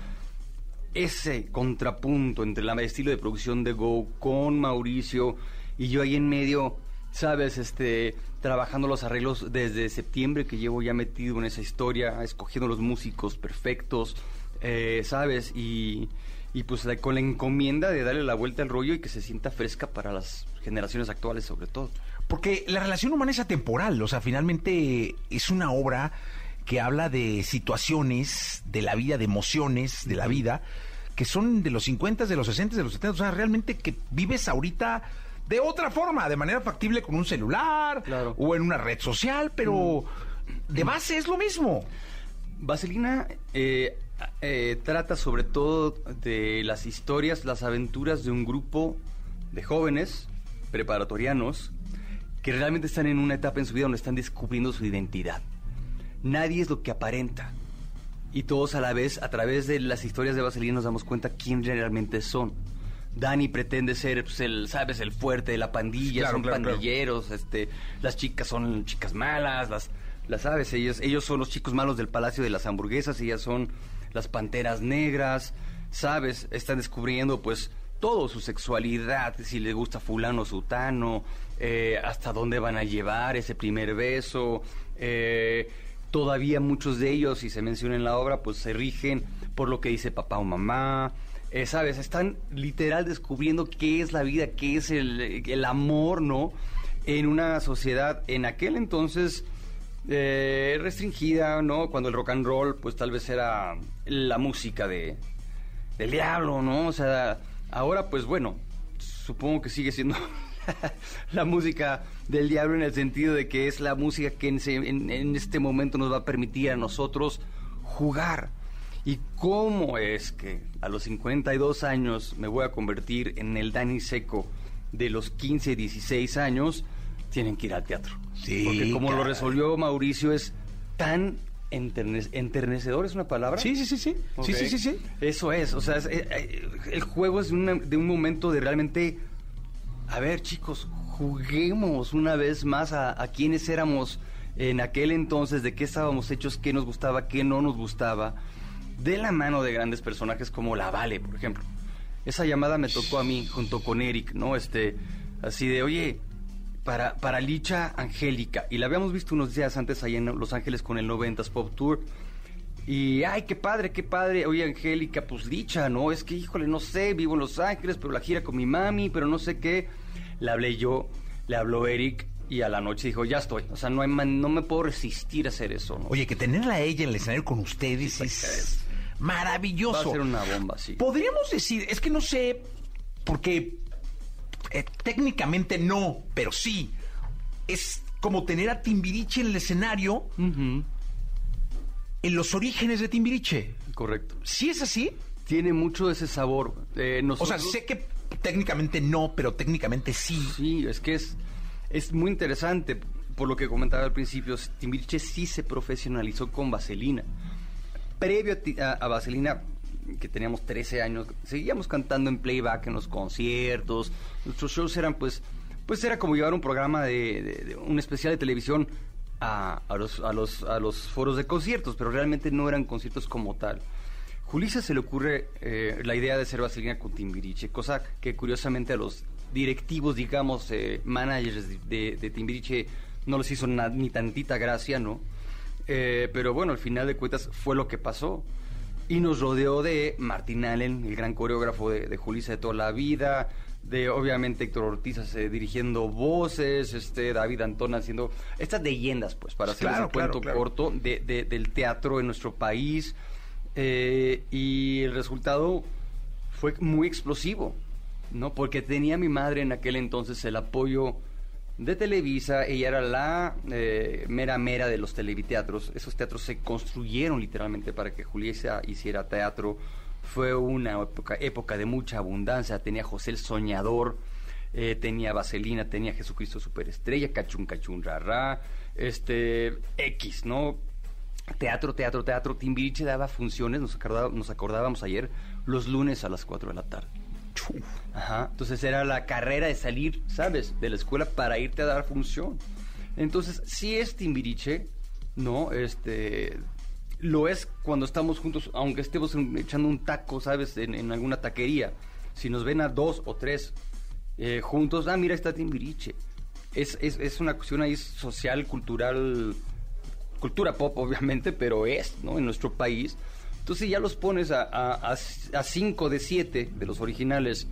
ese contrapunto entre el estilo de producción de Go con Mauricio y yo ahí en medio, sabes, este trabajando los arreglos desde septiembre que llevo ya metido en esa historia, escogiendo los músicos perfectos, eh, sabes, y, y pues con la encomienda de darle la vuelta al rollo y que se sienta fresca para las generaciones actuales sobre todo. Porque la relación humana es atemporal, o sea, finalmente es una obra que habla de situaciones de la vida, de emociones de la vida, que son de los 50, de los 60, de los 70, o sea, realmente que vives ahorita de otra forma, de manera factible con un celular Claro. o en una red social, pero de base es lo mismo. Vaselina eh, eh, trata sobre todo de las historias, las aventuras de un grupo de jóvenes preparatorianos que realmente están en una etapa en su vida donde están descubriendo su identidad. Nadie es lo que aparenta. Y todos a la vez, a través de las historias de Vaselina, nos damos cuenta quién realmente son. Dani pretende ser, pues, el, ¿sabes? El fuerte de la pandilla, Claro, son claro, claro. pandilleros, este, las chicas son chicas malas, las, las sabes, ellos, ellos son los chicos malos del Palacio de las Hamburguesas, ellas son las panteras negras, sabes, están descubriendo pues todo su sexualidad, si le gusta fulano, sutano, eh, hasta dónde van a llevar ese primer beso, eh, todavía muchos de ellos, si se menciona en la obra, pues se rigen por lo que dice papá o mamá, eh, ¿sabes? Están literal descubriendo qué es la vida, qué es el, el amor, ¿no? En una sociedad en aquel entonces eh, restringida, ¿no? Cuando el rock and roll, pues tal vez era la música de, del diablo, ¿no? O sea, ahora, pues bueno, supongo que sigue siendo (laughs) la música del diablo en el sentido de que es la música que en, en- en este momento nos va a permitir a nosotros jugar. ¿Y cómo es que a los 52 años me voy a convertir en el Dani Seco de los 15, 16 años? Tienen que ir al teatro. Sí, Porque como lo caray. resolvió Mauricio es tan enterne- enternecedor, ¿es una palabra? Sí, sí, sí, sí. Ok. Sí, sí, sí, sí. Eso es, o sea, es- eh, eh, el juego es una- de un momento de realmente, a ver chicos, juguemos una vez más a, a quiénes éramos en aquel entonces, de qué estábamos hechos, qué nos gustaba, qué no nos gustaba. de la mano de grandes personajes como la Vale, por ejemplo. Esa llamada me tocó a mí junto con Eric, ¿no? Este, así de, oye, para, para Licha Angélica. Y la habíamos visto unos días antes ahí en Los Ángeles con el 90s Pop Tour. Y, ay, qué padre, qué padre. Oye, Angélica, pues Licha, ¿no? Es que, híjole, no sé, vivo en Los Ángeles, pero la gira con mi mami, pero no sé qué. Le hablé yo, le habló Eric y a la noche dijo, ya estoy. O sea, no, hay man- no me puedo resistir a hacer eso, ¿no? Oye, que tenerla a ella en el escenario con ustedes es maravilloso. Va a ser una bomba, sí. Podríamos decir, es que no sé, porque eh, técnicamente no, pero sí. Es como tener a Timbiriche en el escenario en los orígenes de Timbiriche. Correcto. ¿Sí es así? Tiene mucho ese sabor. Eh, O sea, sé que técnicamente no, pero técnicamente sí. Sí, es que es, es muy interesante. Por lo que comentaba al principio, Timbiriche sí se profesionalizó con Vaselina. Previo a, a- a Vaselina, que teníamos 13 años, seguíamos cantando en playback en los conciertos. Nuestros shows eran pues, pues era como llevar un programa de, de- de un especial de televisión a, a los, a, los, foros de conciertos, pero realmente no eran conciertos como tal. Julissa se le ocurre eh, la idea de ser Vaselina con Timbiriche, cosa que curiosamente a los directivos, digamos, eh, managers de, de- Timbiriche no les hizo ni tantita gracia, ¿no? Eh, pero bueno, al final de cuentas fue lo que pasó. Y nos rodeó de Martin Allen, el gran coreógrafo de, de Julissa de toda la vida, de obviamente Héctor Ortiz eh, dirigiendo voces, este David Antón haciendo estas leyendas, pues, para hacer Claro, un claro, cuento claro. corto de- de- del teatro en nuestro país. Eh, y el resultado fue muy explosivo, ¿no? Porque tenía mi madre en aquel entonces el apoyo de Televisa, ella era la eh, mera mera de los televiteatros. Esos teatros se construyeron literalmente para que Julieta hiciera teatro. Fue una época, época de mucha abundancia. Tenía José el Soñador, eh, tenía Vaselina, tenía Jesucristo Superestrella, Cachun Cachun Rarra, este, X, ¿no? Teatro, teatro, teatro. Timbiriche daba funciones, nos, acordá- nos acordábamos ayer, los lunes a las 4 de la tarde. Ajá. Entonces era la carrera de salir, ¿sabes? De la escuela para irte a dar función. Entonces, sí es Timbiriche, ¿no? Este. Lo es cuando estamos juntos, aunque estemos echando un taco, ¿sabes? En, en alguna taquería. Si nos ven a dos o tres eh, juntos, ah, mira, está Timbiriche. Es, es, es una cuestión ahí social, cultural, cultura pop, (laughs) obviamente, pero es, ¿no? En nuestro país. Entonces ya los pones a, a, a- a cinco de siete de los originales,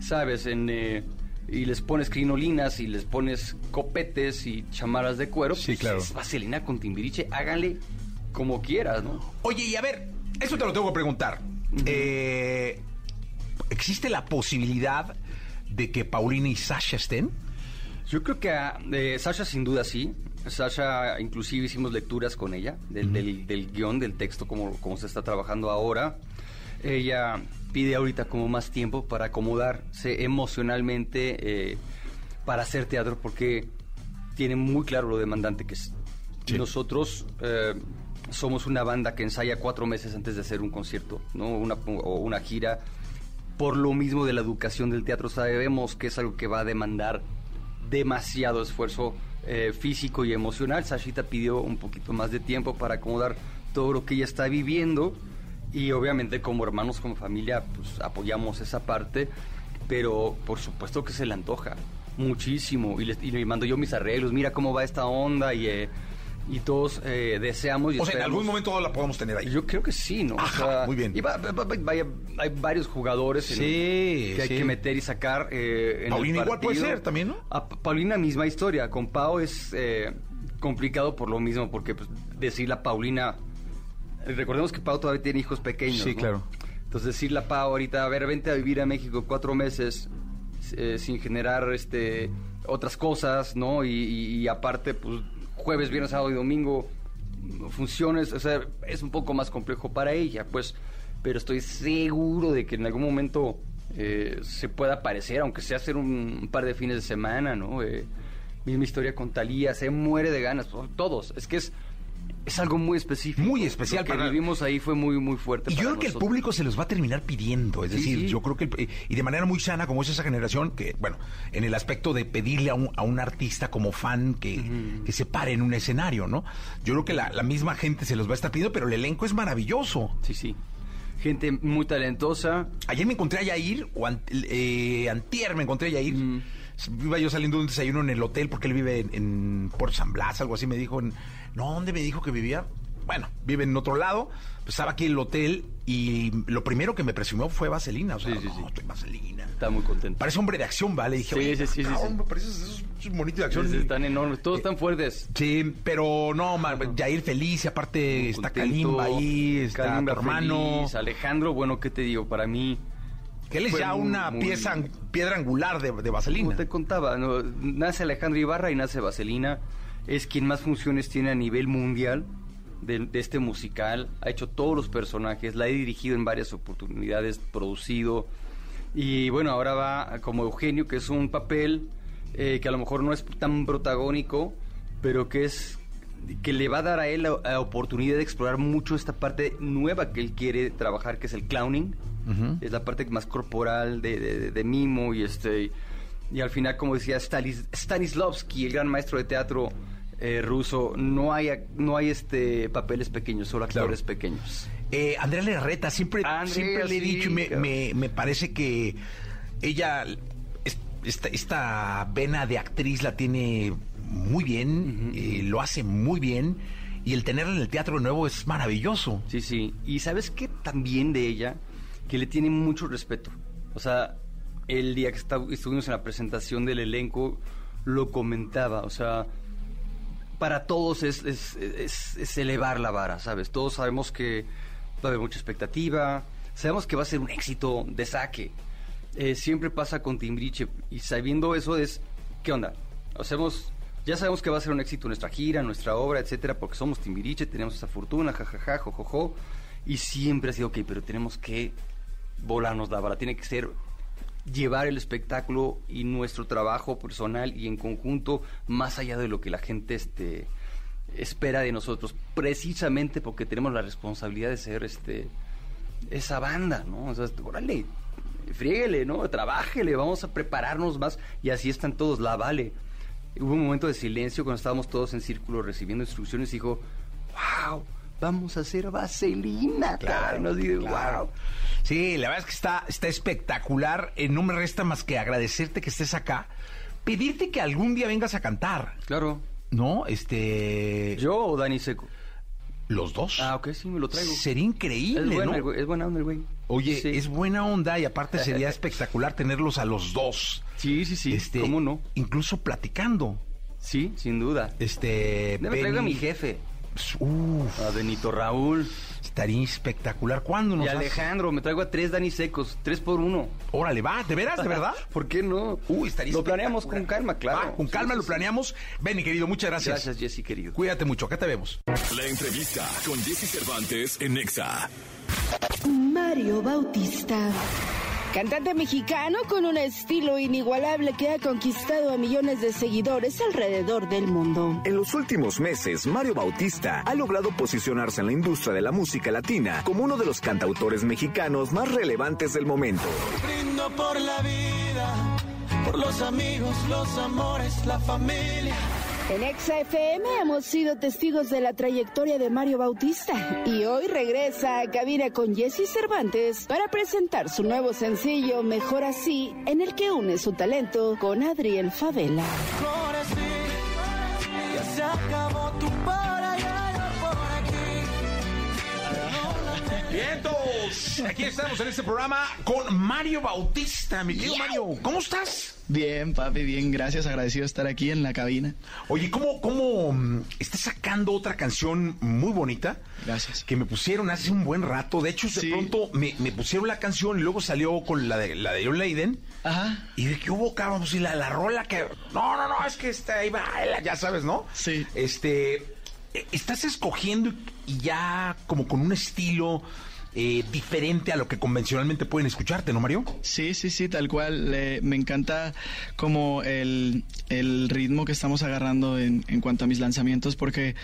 ¿sabes? En, eh, y les pones crinolinas y les pones copetes y chamaras de cuero. Sí, pues claro. Es vaselina con timbiriche, háganle como quieras, ¿no? Oye, y a ver, eso te lo tengo que preguntar. Eh, ¿Existe la posibilidad de que Paulina y Sasha estén? Yo creo que eh, Sasha sin duda sí. Sasha, inclusive hicimos lecturas con ella del, del, del guion, del texto, como, como se está trabajando ahora. Ella pide ahorita como más tiempo para acomodarse emocionalmente eh, para hacer teatro porque tiene muy claro lo demandante que es. Nosotros eh, somos una banda que ensaya cuatro meses antes de hacer un concierto, ¿no? Una, o una gira. Por lo mismo de la educación del teatro, sabemos que es algo que va a demandar demasiado esfuerzo eh, físico y emocional. Sashita pidió un poquito más de tiempo para acomodar todo lo que ella está viviendo y obviamente como hermanos, como familia, pues apoyamos esa parte, pero por supuesto que se le antoja muchísimo y le, y le mando yo mis arreglos, mira cómo va esta onda y, eh, y todos eh, deseamos y O sea, en algún momento la podemos tener ahí. yo creo que sí, ¿no? O Ajá, sea, muy bien. y va- va- va- hay varios jugadores en- Sí, que hay sí. que meter y sacar. eh, en el Paulina igual puede ser también, ¿no? A Pa- Paulina, misma historia. Con Pau es eh, complicado por lo mismo, porque pues, decirle a Paulina. Recordemos que Pau todavía tiene hijos pequeños. Sí, ¿no? claro. Entonces decirle a Pau ahorita, a ver, vente a vivir a México cuatro meses eh, sin generar este otras cosas, ¿no? Y, y- y aparte, pues jueves, viernes, sábado y domingo funciones, o sea, es un poco más complejo para ella, pues, pero estoy seguro de que en algún momento eh, se pueda aparecer, aunque sea hacer un, un par de fines de semana, ¿no? Eh, misma historia con Talía, se muere de ganas, todos, es que es Es algo muy específico. Muy especial Lo que para- vivimos ahí fue muy, muy fuerte. Y yo para creo que el público se los va a terminar pidiendo, es Sí, decir, sí. yo creo que, el- y de manera muy sana, como es esa generación, que, bueno, en el aspecto de pedirle a un, a un artista como fan que, que se pare en un escenario, ¿no? Yo creo que la, la misma gente se los va a estar pidiendo, pero el elenco es maravilloso. Sí, sí. Gente muy talentosa. Ayer me encontré a Yair, o ant- eh, antier me encontré a Yair. Iba yo saliendo de un desayuno en el hotel porque él vive en, en Puerto San Blas, algo así. Me dijo, en- no, ¿dónde me dijo que vivía? Bueno, vive en otro lado. Pues estaba aquí en el hotel y lo primero que me presumió fue Vaselina. O sea, Sí, sí, no, sí. estoy Vaselina. Está muy contento. Parece hombre de acción, ¿vale? Y dije, Sí, sí, sí, sí, cabrón, sí. me pareces esos, esos monitos de acción. Sí, Están enormes. Todos están fuertes. Sí, pero no, Yair feliz, y aparte está Contento. Kalimba ahí, está Kalimba tu hermano. feliz, Alejandro, bueno, ¿qué te digo? Para mí... Que él es ya una muy- pieza, piedra angular de, de Como Vaselina. te contaba, ¿no? nace Alejandro Ibarra y nace Vaselina. Es quien más funciones tiene a nivel mundial de, de este musical. Ha hecho todos los personajes, la he dirigido en varias oportunidades, producido. Y bueno, ahora va como Eugenio, que es un papel eh, que a lo mejor no es tan protagónico, pero que es que le va a dar a él la, la oportunidad de explorar mucho esta parte nueva que él quiere trabajar, que es el clowning. Es la parte más corporal de, de- de mimo y este y al final, como decía Stanis, Stanislavski, el gran maestro de teatro eh, ruso, no hay no hay este papeles pequeños, solo Claro. actores pequeños. Eh, Andrea Lerreta, siempre, Andrea, siempre le he dicho y me, me- me parece que ella, es- esta, esta vena de actriz la tiene muy bien, eh, lo hace muy bien, y el tenerla en el teatro nuevo es maravilloso. Sí, sí. Y sabes qué también de ella, que le tiene mucho respeto. O sea, el día que esta- estuvimos en la presentación del elenco, lo comentaba. O sea, para todos es, elevar la vara, ¿sabes? Todos sabemos que va a haber mucha expectativa, sabemos que va a ser un éxito de saque. Eh, siempre pasa con Timbriche y sabiendo eso es, ¿qué onda? Hacemos, ya sabemos que va a ser un éxito nuestra gira, nuestra obra, etcétera, porque somos Timbiriche, tenemos esa fortuna, jajaja, jojojo, y siempre ha sido, ok, pero tenemos que volarnos la vara, tiene que ser llevar el espectáculo y nuestro trabajo personal y en conjunto más allá de lo que la gente este espera de nosotros precisamente porque tenemos la responsabilidad de ser este esa banda no o sea órale friéguele no trabájele vamos a prepararnos más. Y así están todos la vale. Hubo un momento de silencio cuando estábamos todos en círculo recibiendo instrucciones y dijo wow vamos a hacer vaselina Claro, ¿no? Así de, claro. wow Sí, la verdad es que está, está espectacular. Eh, no me resta más que agradecerte que estés acá, pedirte que algún día vengas a cantar, claro ¿no? Este, yo o Dani Seco los dos. Ah, ok, sí, me lo traigo. Sería increíble, es, buena, ¿no? es buena onda el güey. Oye, Sí. es buena onda y aparte sería (laughs) espectacular tenerlos a los dos. Sí, sí, sí. Este, ¿Cómo no? Incluso platicando. Sí, sin duda. Este, Me traigo a mi jefe, Uf, a Benito Raúl estaría espectacular. ¿Cuándo nos y Alejandro. Me traigo a tres Dani secos, tres por uno. Órale, va, ¿de veras, de verdad? (laughs) ¿Por qué no? Uy, estaría Lo planeamos con calma, claro. Va, con calma sí, lo sí. planeamos. Benny, querido, muchas gracias. Gracias, Jesse, querido. Cuídate mucho, acá te vemos. La entrevista con Jesse Cervantes en Nexa. Mario Bautista. Cantante mexicano con un estilo inigualable que ha conquistado a millones de seguidores alrededor del mundo. En los últimos meses, Mario Bautista ha logrado posicionarse en la industria de la música latina como uno de los cantautores mexicanos más relevantes del momento. Brindo por la vida, por los amigos, los amores, la familia. En Exa FM hemos sido testigos de la trayectoria de Mario Bautista y hoy regresa a cabina con Jesse Cervantes para presentar su nuevo sencillo Mejor Así, en el que une su talento con Adriel Favela. Ahora sí, ya se acabó Vientos, aquí estamos en este programa con Mario Bautista, mi querido Mario. ¿Cómo estás? Bien, papi, bien, gracias, agradecido de estar aquí en la cabina. Oye, ¿cómo, cómo mm, estás sacando otra canción muy bonita? Gracias. Que me pusieron hace un buen rato. De hecho, de Sí. pronto me, me pusieron la canción y luego salió con la de la de John Leiden. Ajá. Y de que hubo, cabrón, pues y la, la rola que. No, no, no, es que está ahí baila, ya sabes, ¿no? Sí. Este. eh, Estás escogiendo y ya como con un estilo eh, diferente a lo que convencionalmente pueden escucharte, ¿no, Mario? Sí, sí, sí, tal cual. Eh, me encanta como el, el ritmo que estamos agarrando en, en cuanto a mis lanzamientos porque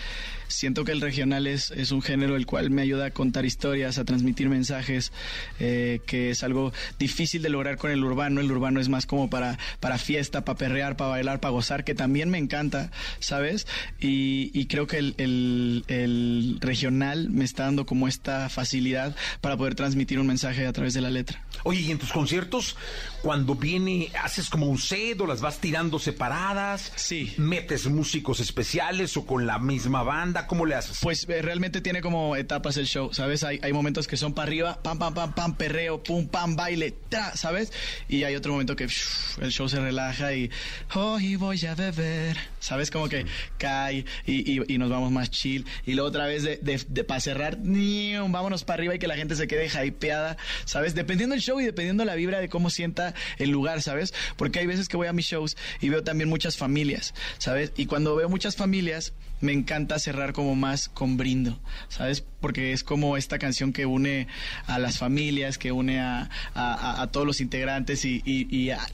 siento que el regional es, es un género el cual me ayuda a contar historias, a transmitir mensajes, eh, que es algo difícil de lograr con el urbano. El urbano es más como para, para fiesta, para perrear, para bailar, para gozar, que también me encanta, ¿sabes? Y, y creo que el, el- el regional me está dando como esta facilidad para poder transmitir un mensaje a través de la letra. Oye, y en tus conciertos, cuando viene, haces como un set o las vas tirando separadas. Sí. ¿Metes músicos especiales o con la misma banda? ¿Cómo le haces? Pues eh, realmente tiene como etapas el show, ¿sabes? Hay, hay momentos que son para arriba, pam, pam, pam, pam, perreo, pum, pam, baile, tra, ¿sabes? Y hay otro momento que el show se relaja y hoy voy a beber, ¿sabes? Como que cae y, y- y nos vamos más chill. Y luego otra vez de, de, para cerrar, vámonos para arriba y que la gente se quede hypeada, ¿sabes? Dependiendo del show y dependiendo la vibra de cómo sienta el lugar, ¿sabes? Porque hay veces que voy a mis shows y veo también muchas familias, ¿sabes? Y cuando veo muchas familias, me encanta cerrar como más con brindo, ¿sabes? Porque es como esta canción que une a las familias, que une a, a- todos los integrantes y- y a-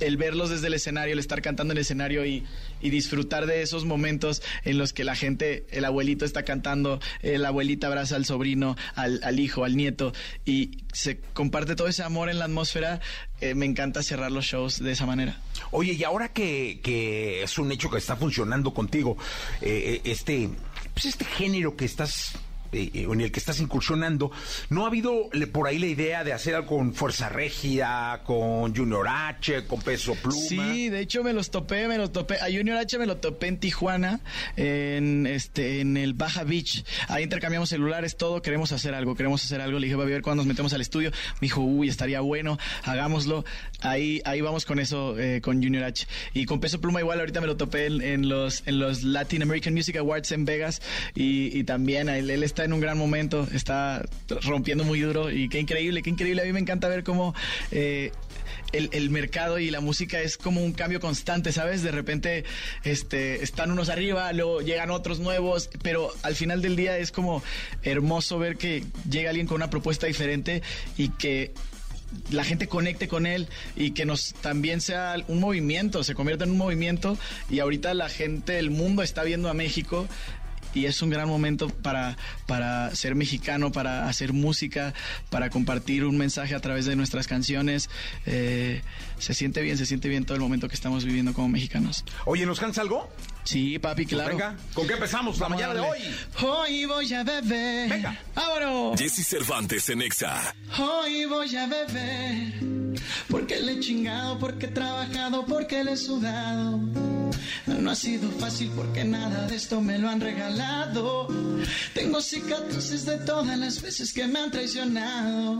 el verlos desde el escenario, el estar cantando en el escenario y, y disfrutar de esos momentos en los que la gente, el abuelito está cantando, la abuelita abraza al sobrino, al, al hijo, al nieto y se comparte todo ese amor en la atmósfera, eh, me encanta cerrar los shows de esa manera. Oye, y ahora que, que es un hecho que está funcionando contigo, eh, eh, este, pues este género que estás eh, en el que estás incursionando, ¿no ha habido por ahí la idea de hacer algo con Fuerza Régida, con Junior H, con Peso Pluma? Sí, de hecho me los topé, me los topé. A Junior H me lo topé en Tijuana, en este, en el Baja Beach. Ahí intercambiamos celulares, todo, queremos hacer algo, queremos hacer algo. Le dije, va a ver cuando nos metemos al estudio. Me dijo, uy, estaría bueno, hagámoslo. Ahí, ahí vamos con eso, eh, con Junior H. Y con Peso Pluma igual, ahorita me lo topé en, los, en los Latin American Music Awards en Vegas. Y, y también él, él está en un gran momento, está rompiendo muy duro. Y qué increíble, qué increíble. A mí me encanta ver cómo eh, el, el mercado y la música es como un cambio constante, ¿sabes? De repente este, están unos arriba, luego llegan otros nuevos, pero al final del día es como hermoso ver que llega alguien con una propuesta diferente y que la gente conecte con él y que nos también sea un movimiento, se convierta en un movimiento y ahorita la gente, el mundo está viendo a México y es un gran momento para, para ser mexicano, para hacer música, para compartir un mensaje a través de nuestras canciones. Eh, se siente bien, se siente bien todo el momento que estamos viviendo como mexicanos. Oye, ¿nos cansa algo? Sí, papi, claro. Venga, ¿con qué empezamos la mañana de hoy? Hoy voy a beber. Venga. ¡Vámonos! Jesse Cervantes en Exa. Hoy voy a beber porque le he chingado, porque he trabajado, porque le he sudado. No ha sido fácil porque nada de esto me lo han regalado. Tengo cicatrices de todas las veces que me han traicionado.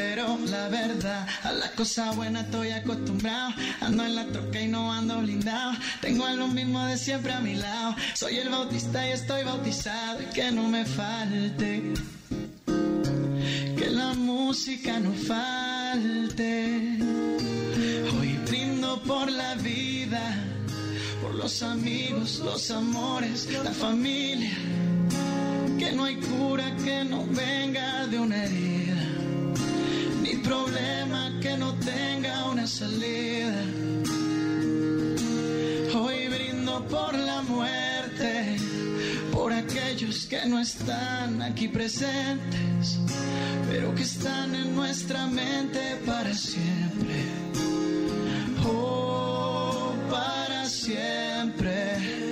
Pero la verdad, a la cosa buena estoy acostumbrado. Ando en la troca y no ando blindado. Tengo a lo mismo de siempre a mi lado. Soy el bautista y estoy bautizado. Que no me falte que la música no falte. Hoy brindo por la vida, por los amigos, los amores, la familia. Que no hay cura que no venga de una herida, problema que no tenga una salida. Hoy brindo por la muerte, por aquellos que no están aquí presentes, pero que están en nuestra mente para siempre. Oh, para siempre.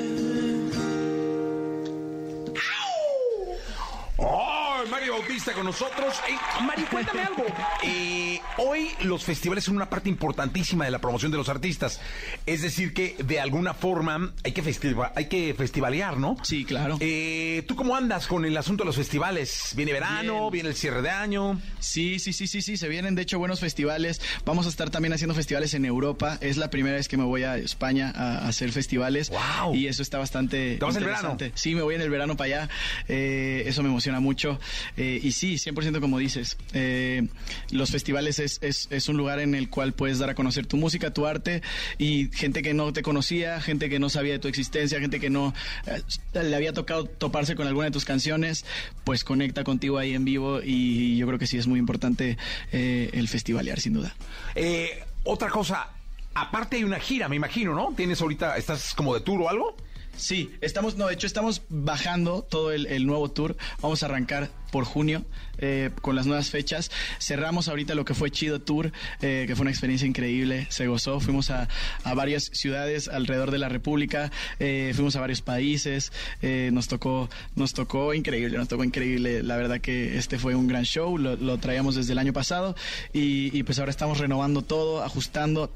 Mario Bautista con nosotros. Mario, cuéntame algo. Eh, hoy los festivales son una parte importantísima de la promoción de los artistas. Es decir, que de alguna forma hay que, festiva- hay que festivalear, ¿no? Sí, claro. Eh, ¿Tú cómo andas con el asunto de los festivales? ¿Viene verano? Bien. ¿Viene el cierre de año? Sí, sí, sí, sí, sí, se vienen de hecho buenos festivales. Vamos a estar también haciendo festivales en Europa. Es la primera vez que me voy a España a, hacer festivales. ¡Guau! Y eso está bastante ¿Te vas en el interesante. Sí, me voy en el verano para allá. Eh, eso me emociona mucho. Eh, y sí, 100% como dices. Eh, los festivales es, es, es un lugar en el cual puedes dar a conocer tu música, tu arte y gente que no te conocía, gente que no sabía de tu existencia, gente que no eh, le había tocado toparse con alguna de tus canciones, pues conecta contigo ahí en vivo y yo creo que sí es muy importante eh, el festivalear, sin duda. Eh, otra cosa, aparte hay una gira, me imagino, ¿no? Tienes ahorita, estás como de tour o algo. Sí, estamos, no, de hecho estamos bajando todo el, el nuevo tour. Vamos a arrancar por junio eh, con las nuevas fechas. Cerramos ahorita lo que fue Chido Tour, eh, que fue una experiencia increíble, se gozó. Fuimos a, a varias ciudades alrededor de la República, eh, fuimos a varios países, eh, nos tocó, nos tocó increíble, nos tocó increíble. La verdad que este fue un gran show, lo, traíamos desde el año pasado y, y pues ahora estamos renovando todo, ajustando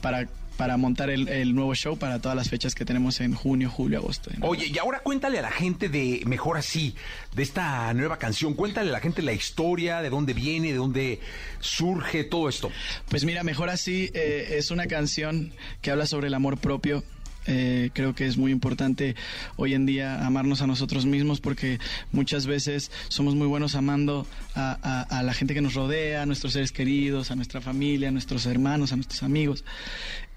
para para montar el, el, nuevo show para todas las fechas que tenemos en junio, julio, agosto. Oye, y ahora cuéntale a la gente de Mejor Así, de esta nueva canción, cuéntale a la gente la historia, de dónde viene, de dónde surge todo esto. Pues mira, Mejor Así eh, es una canción que habla sobre el amor propio, eh, creo que es muy importante hoy en día amarnos a nosotros mismos porque muchas veces somos muy buenos amando a, a, a, la gente que nos rodea, a nuestros seres queridos, a nuestra familia, a nuestros hermanos, a nuestros amigos.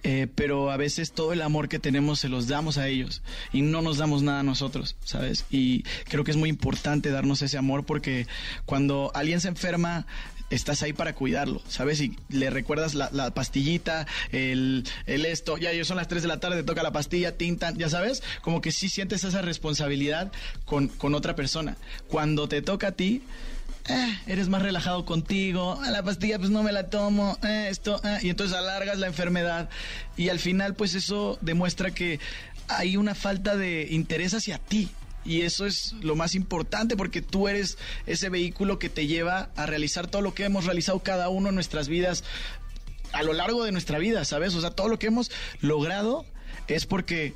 Eh, pero a veces todo el amor que tenemos se los damos a ellos y no nos damos nada a nosotros, ¿sabes? Y creo que es muy importante darnos ese amor porque cuando alguien se enferma, estás ahí para cuidarlo, ¿sabes? Y le recuerdas la, pastillita, el, el, esto, ya son las 3 de la tarde, toca la pastilla, tintan, ya sabes, como que sí sientes esa responsabilidad con, con otra persona. Cuando te toca a ti, eh, eres más relajado contigo, la pastilla pues no me la tomo, eh, esto, eh, y entonces alargas la enfermedad. Y al final pues eso demuestra que hay una falta de interés hacia ti, y eso es lo más importante porque tú eres ese vehículo que te lleva a realizar todo lo que hemos realizado cada uno en nuestras vidas a lo largo de nuestra vida, ¿sabes? O sea, todo lo que hemos logrado es porque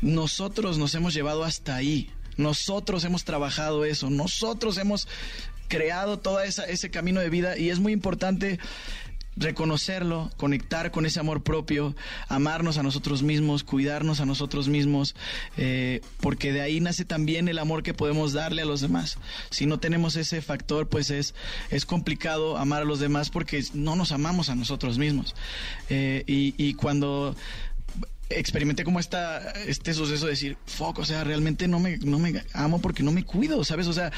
nosotros nos hemos llevado hasta ahí. Nosotros hemos trabajado eso, nosotros hemos creado todo ese camino de vida y es muy importante reconocerlo, conectar con ese amor propio, amarnos a nosotros mismos, cuidarnos a nosotros mismos, eh, porque de ahí nace también el amor que podemos darle a los demás. Si no tenemos ese factor, pues es, es complicado amar a los demás porque no nos amamos a nosotros mismos. Eh, y, y cuando experimenté como esta, este suceso de decir, fuck, o sea, realmente no me, no me amo porque no me cuido, ¿sabes? O sea,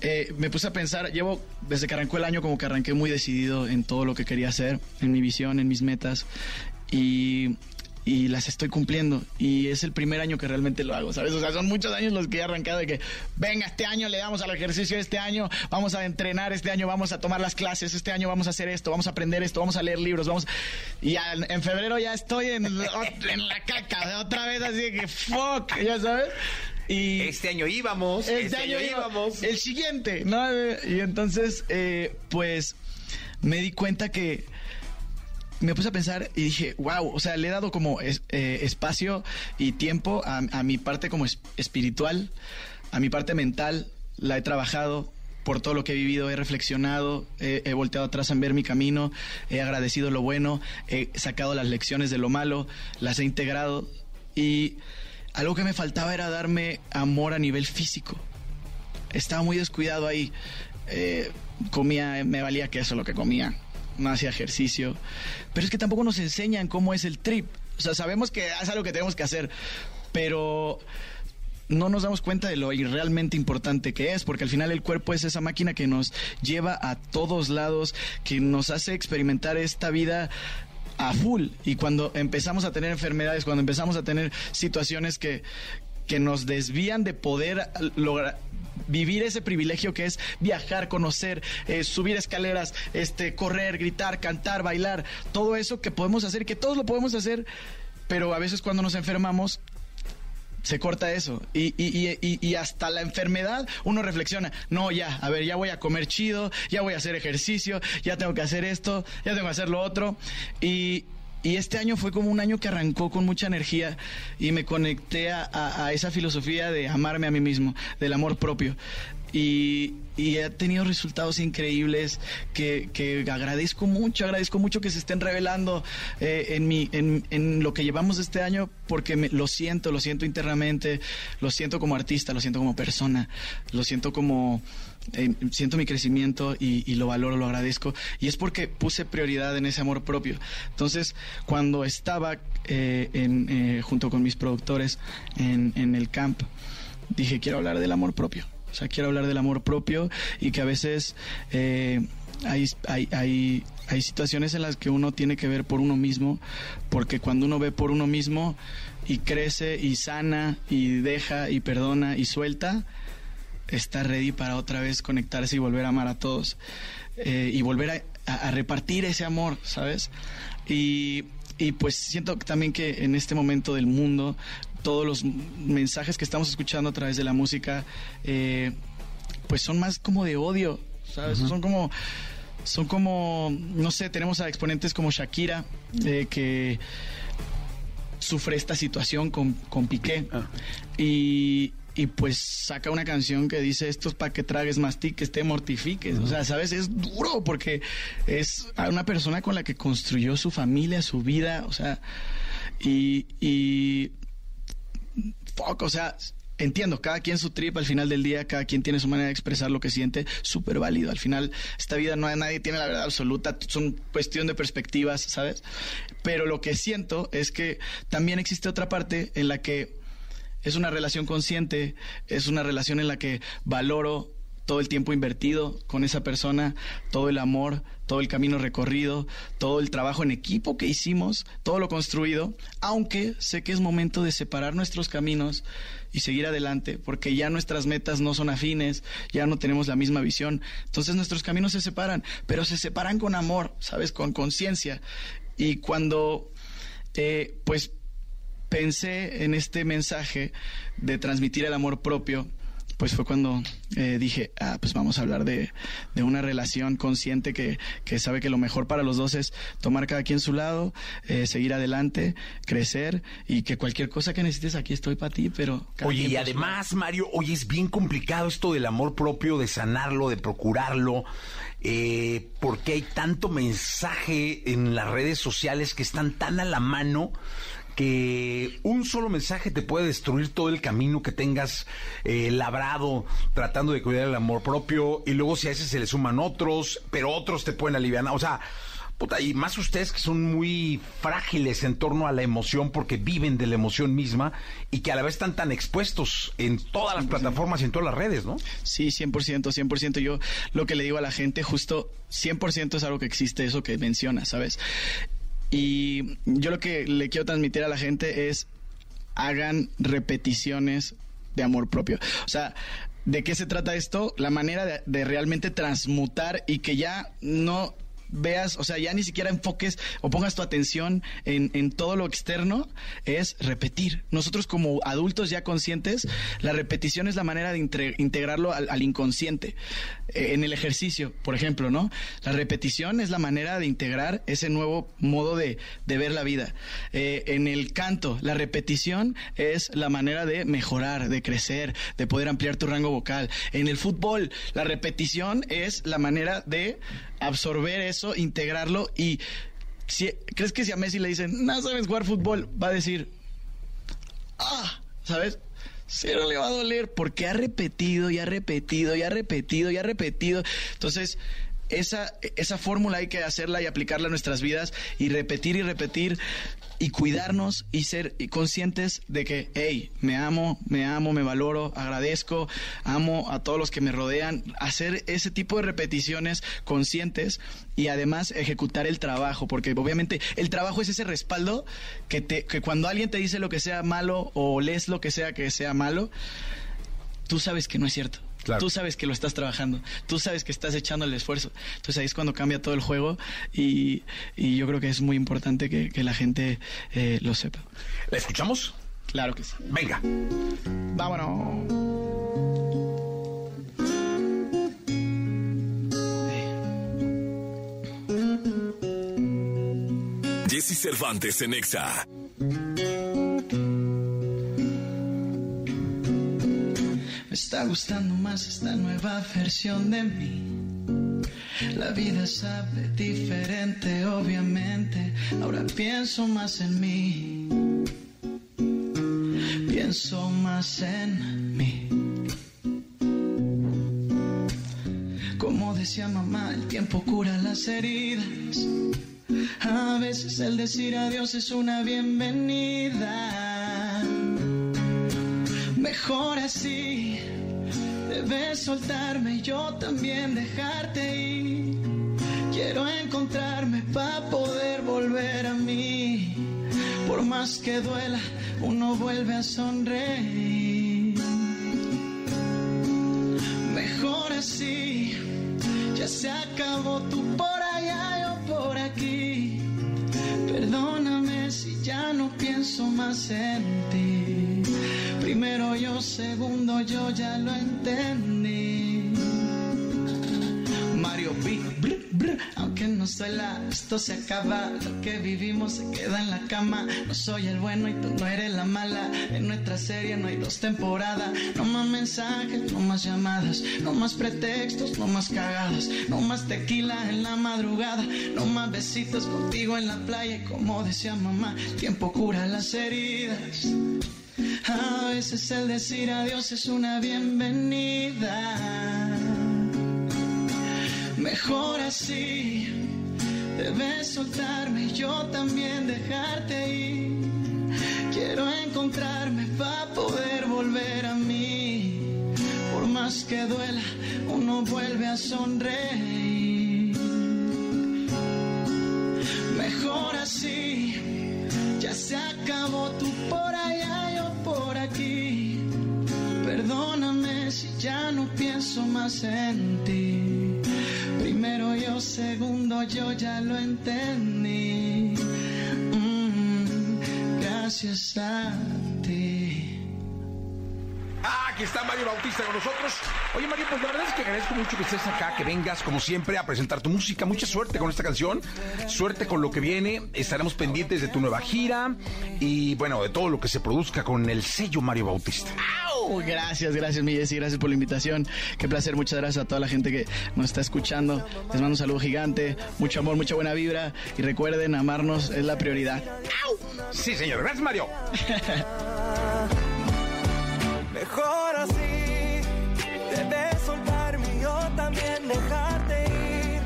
eh, me puse a pensar, llevo desde que arrancó el año como que arranqué muy decidido en todo lo que quería hacer, en mi visión, en mis metas y, y las estoy cumpliendo y es el primer año que realmente lo hago, ¿sabes? O sea, son muchos años los que he arrancado de que, venga, este año le damos al ejercicio, este año vamos a entrenar, este año vamos a tomar las clases, este año vamos a hacer esto, vamos a aprender esto, vamos a leer libros, vamos... Y ya, en febrero ya estoy en, en la caca, otra vez así que, fuck, ya sabes. Y este año íbamos, este, este año, año, íbamos. El siguiente, ¿no? Y entonces, eh, pues, me di cuenta que me puse a pensar y dije, wow, o sea, le he dado como es, eh, espacio y tiempo a, a mi parte como es, espiritual, a mi parte mental, la he trabajado, por todo lo que he vivido, he reflexionado, he, he, volteado atrás en ver mi camino, he agradecido lo bueno, he sacado las lecciones de lo malo, las he integrado y algo que me faltaba era darme amor a nivel físico. Estaba muy descuidado ahí. Eh, comía, me valía queso lo que comía. No hacía ejercicio. Pero es que tampoco nos enseñan cómo es el trip. O sea, sabemos que es algo que tenemos que hacer. Pero no nos damos cuenta de lo realmente importante que es, porque al final el cuerpo es esa máquina que nos lleva a todos lados, que nos hace experimentar esta vida a full. Y cuando empezamos a tener enfermedades, cuando empezamos a tener situaciones que, que nos desvían de poder lograr vivir ese privilegio que es viajar, conocer, eh, subir escaleras, este, correr, gritar, cantar, bailar, todo eso que podemos hacer, que todos lo podemos hacer, pero a veces cuando nos enfermamos se corta eso. Y, y, y, y, hasta la enfermedad uno reflexiona, no, ya, a ver, ya voy a comer chido, ya voy a hacer ejercicio, ya tengo que hacer esto, ya tengo que hacer lo otro. Y, este año fue como un año que arrancó con mucha energía y me conecté a- a esa filosofía de amarme a mí mismo, del amor propio. Y, y ha tenido resultados increíbles que, que agradezco mucho, agradezco mucho que se estén revelando eh, en, mi, en, en lo que llevamos este año porque me- lo siento, lo siento internamente, lo siento como artista, lo siento como persona, lo siento como eh, siento mi crecimiento y, y lo valoro, lo agradezco. Y es porque puse prioridad en ese amor propio. Entonces, cuando estaba eh, en, eh, junto con mis productores en, en el camp, dije, quiero hablar del amor propio. Sea, quiero hablar del amor propio y que a veces eh, hay, hay, hay, hay situaciones en las que uno tiene que ver por uno mismo, porque cuando uno ve por uno mismo y crece y sana y deja y perdona y suelta, está ready para otra vez conectarse y volver a amar a todos eh, y volver a, a- a repartir ese amor, ¿sabes? Y, y pues siento también que en este momento del mundo todos los mensajes que estamos escuchando a través de la música eh, pues son más como de odio, ¿sabes? Son como son como no sé, tenemos a exponentes como Shakira eh, que sufre esta situación con, con Piqué. Y, y pues saca una canción que dice esto es para que tragues, mastiques, te mortifiques. O sea, ¿sabes? Es duro porque es a una persona con la que construyó su familia, su vida, o sea, y, y fuck, o sea, entiendo, cada quien su trip al final del día, cada quien tiene su manera de expresar lo que siente, súper válido. Al final, esta vida no nadie tiene la verdad absoluta, son cuestión de perspectivas, ¿sabes? Pero lo que siento es que también existe otra parte en la que es una relación consciente, es una relación en la que valoro todo el tiempo invertido con esa persona, todo el amor, todo el camino recorrido, todo el trabajo en equipo que hicimos, todo lo construido, aunque sé que es momento de separar nuestros caminos y seguir adelante, porque ya nuestras metas no son afines, ya no tenemos la misma visión, entonces nuestros caminos se separan, pero se separan con amor, ¿sabes? Con conciencia. Y cuando, eh, pues, pensé en este mensaje de transmitir el amor propio, pues fue cuando eh, dije, ah, pues vamos a hablar de, de una relación consciente que, que sabe que lo mejor para los dos es tomar cada quien su lado, eh, seguir adelante, crecer y que cualquier cosa que necesites aquí estoy para ti, pero... Oye, y además, Mario, oye, es bien complicado esto del amor propio, de sanarlo, de procurarlo, eh, porque hay tanto mensaje en las redes sociales que están tan a la mano que un solo mensaje te puede destruir todo el camino que tengas eh, labrado tratando de cuidar el amor propio y luego si a ese se le suman otros, pero otros te pueden aliviar. O sea, Puta, y más ustedes que son muy frágiles en torno a la emoción porque viven de la emoción misma y que a la vez están tan expuestos en todas las plataformas y en todas las redes, ¿no? Sí, 100%, 100%. Yo lo que le digo a la gente, justo 100% es algo que existe, eso que mencionas, ¿sabes? Y yo lo que le quiero transmitir a la gente es hagan repeticiones de amor propio. O sea, ¿de qué se trata esto? La manera de, de realmente transmutar y que ya no veas, o sea, ya ni siquiera enfoques o pongas tu atención en, en todo lo externo, es repetir. Nosotros como adultos ya conscientes, la repetición es la manera de integrarlo al, al inconsciente. Eh, en el ejercicio, por ejemplo, ¿no? La repetición es la manera de integrar ese nuevo modo de, de ver la vida. Eh, en el canto, la repetición es la manera de mejorar, de crecer, de poder ampliar tu rango vocal. En el fútbol, la repetición es la manera de absorber eso, integrarlo y si, ¿crees que si a Messi le dicen, no sabes jugar fútbol? Va a decir, ah, ¿sabes? Cero le va a doler porque ha repetido y ha repetido y ha repetido y ha repetido. Entonces, esa, esa fórmula hay que hacerla y aplicarla a nuestras vidas y repetir y repetir y cuidarnos y ser conscientes de que, hey, me amo, me amo, me valoro, agradezco, amo a todos los que me rodean, hacer ese tipo de repeticiones conscientes y además ejecutar el trabajo, porque obviamente el trabajo es ese respaldo que, te, que cuando alguien te dice lo que sea malo o lees lo que sea que sea malo, tú sabes que no es cierto. Claro. Tú sabes que lo estás trabajando, tú sabes que estás echando el esfuerzo. Entonces ahí es cuando cambia todo el juego y, y yo creo que es muy importante que, que la gente eh, lo sepa. ¿La escuchamos? Claro que sí. Venga. Vámonos. Jesse Cervantes en Exa. Está gustando más esta nueva versión de mí. La vida sabe diferente, obviamente. Ahora pienso más en mí. Pienso más en mí. Como decía mamá, el tiempo cura las heridas. A veces el decir adiós es una bienvenida. Mejor así. Debes soltarme y yo también dejarte ir. Quiero encontrarme para poder volver a mí. Por más que duela, uno vuelve a sonreír. Mejor así. Ya se acabó tú por allá, yo por aquí. Perdóname si ya no pienso más en ti. Primero yo, segundo yo, ya lo entendí. Mario B. brr, brr, aunque no soy la, esto se acaba. Lo que vivimos se queda en la cama. No soy el bueno y tú no eres la mala. En nuestra serie no hay dos temporadas. No más mensajes, no más llamadas. No más pretextos, no más cagadas. No más tequila en la madrugada. No más besitos contigo en la playa. Y como decía mamá, tiempo cura las heridas. A veces el decir adiós es una bienvenida. Mejor así, debes soltarme y yo también dejarte ir. Quiero encontrarme para poder volver a mí. Por más que duela, uno vuelve a sonreír. Mejor así, ya se acabó tú por allá, por aquí. Perdóname si ya no pienso más en ti. Primero yo, segundo yo, ya lo entendí. Mm, gracias a ti. Ah, aquí está Mario Bautista con nosotros. Oye, Mario, pues la verdad es que agradezco mucho que estés acá, que vengas como siempre a presentar tu música. Mucha suerte con esta canción, suerte con lo que viene. Estaremos pendientes de tu nueva gira y bueno, de todo lo que se produzca con el sello Mario Bautista. ¡Au! Gracias, gracias, mi Jessy, gracias por la invitación. Qué placer, muchas gracias a toda la gente que nos está escuchando. Les mando un saludo gigante, mucho amor, mucha buena vibra y recuerden, amarnos es la prioridad. Sí, señor. Gracias, Mario. (laughs) Mejor así, debes soltarme y yo también dejarte ir.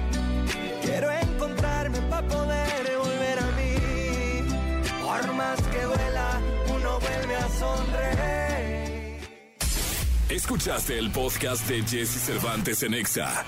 Quiero encontrarme para poder volver a mí. Por más que duela, uno vuelve a sonreír. Escuchaste el podcast de Jesse Cervantes en Exa.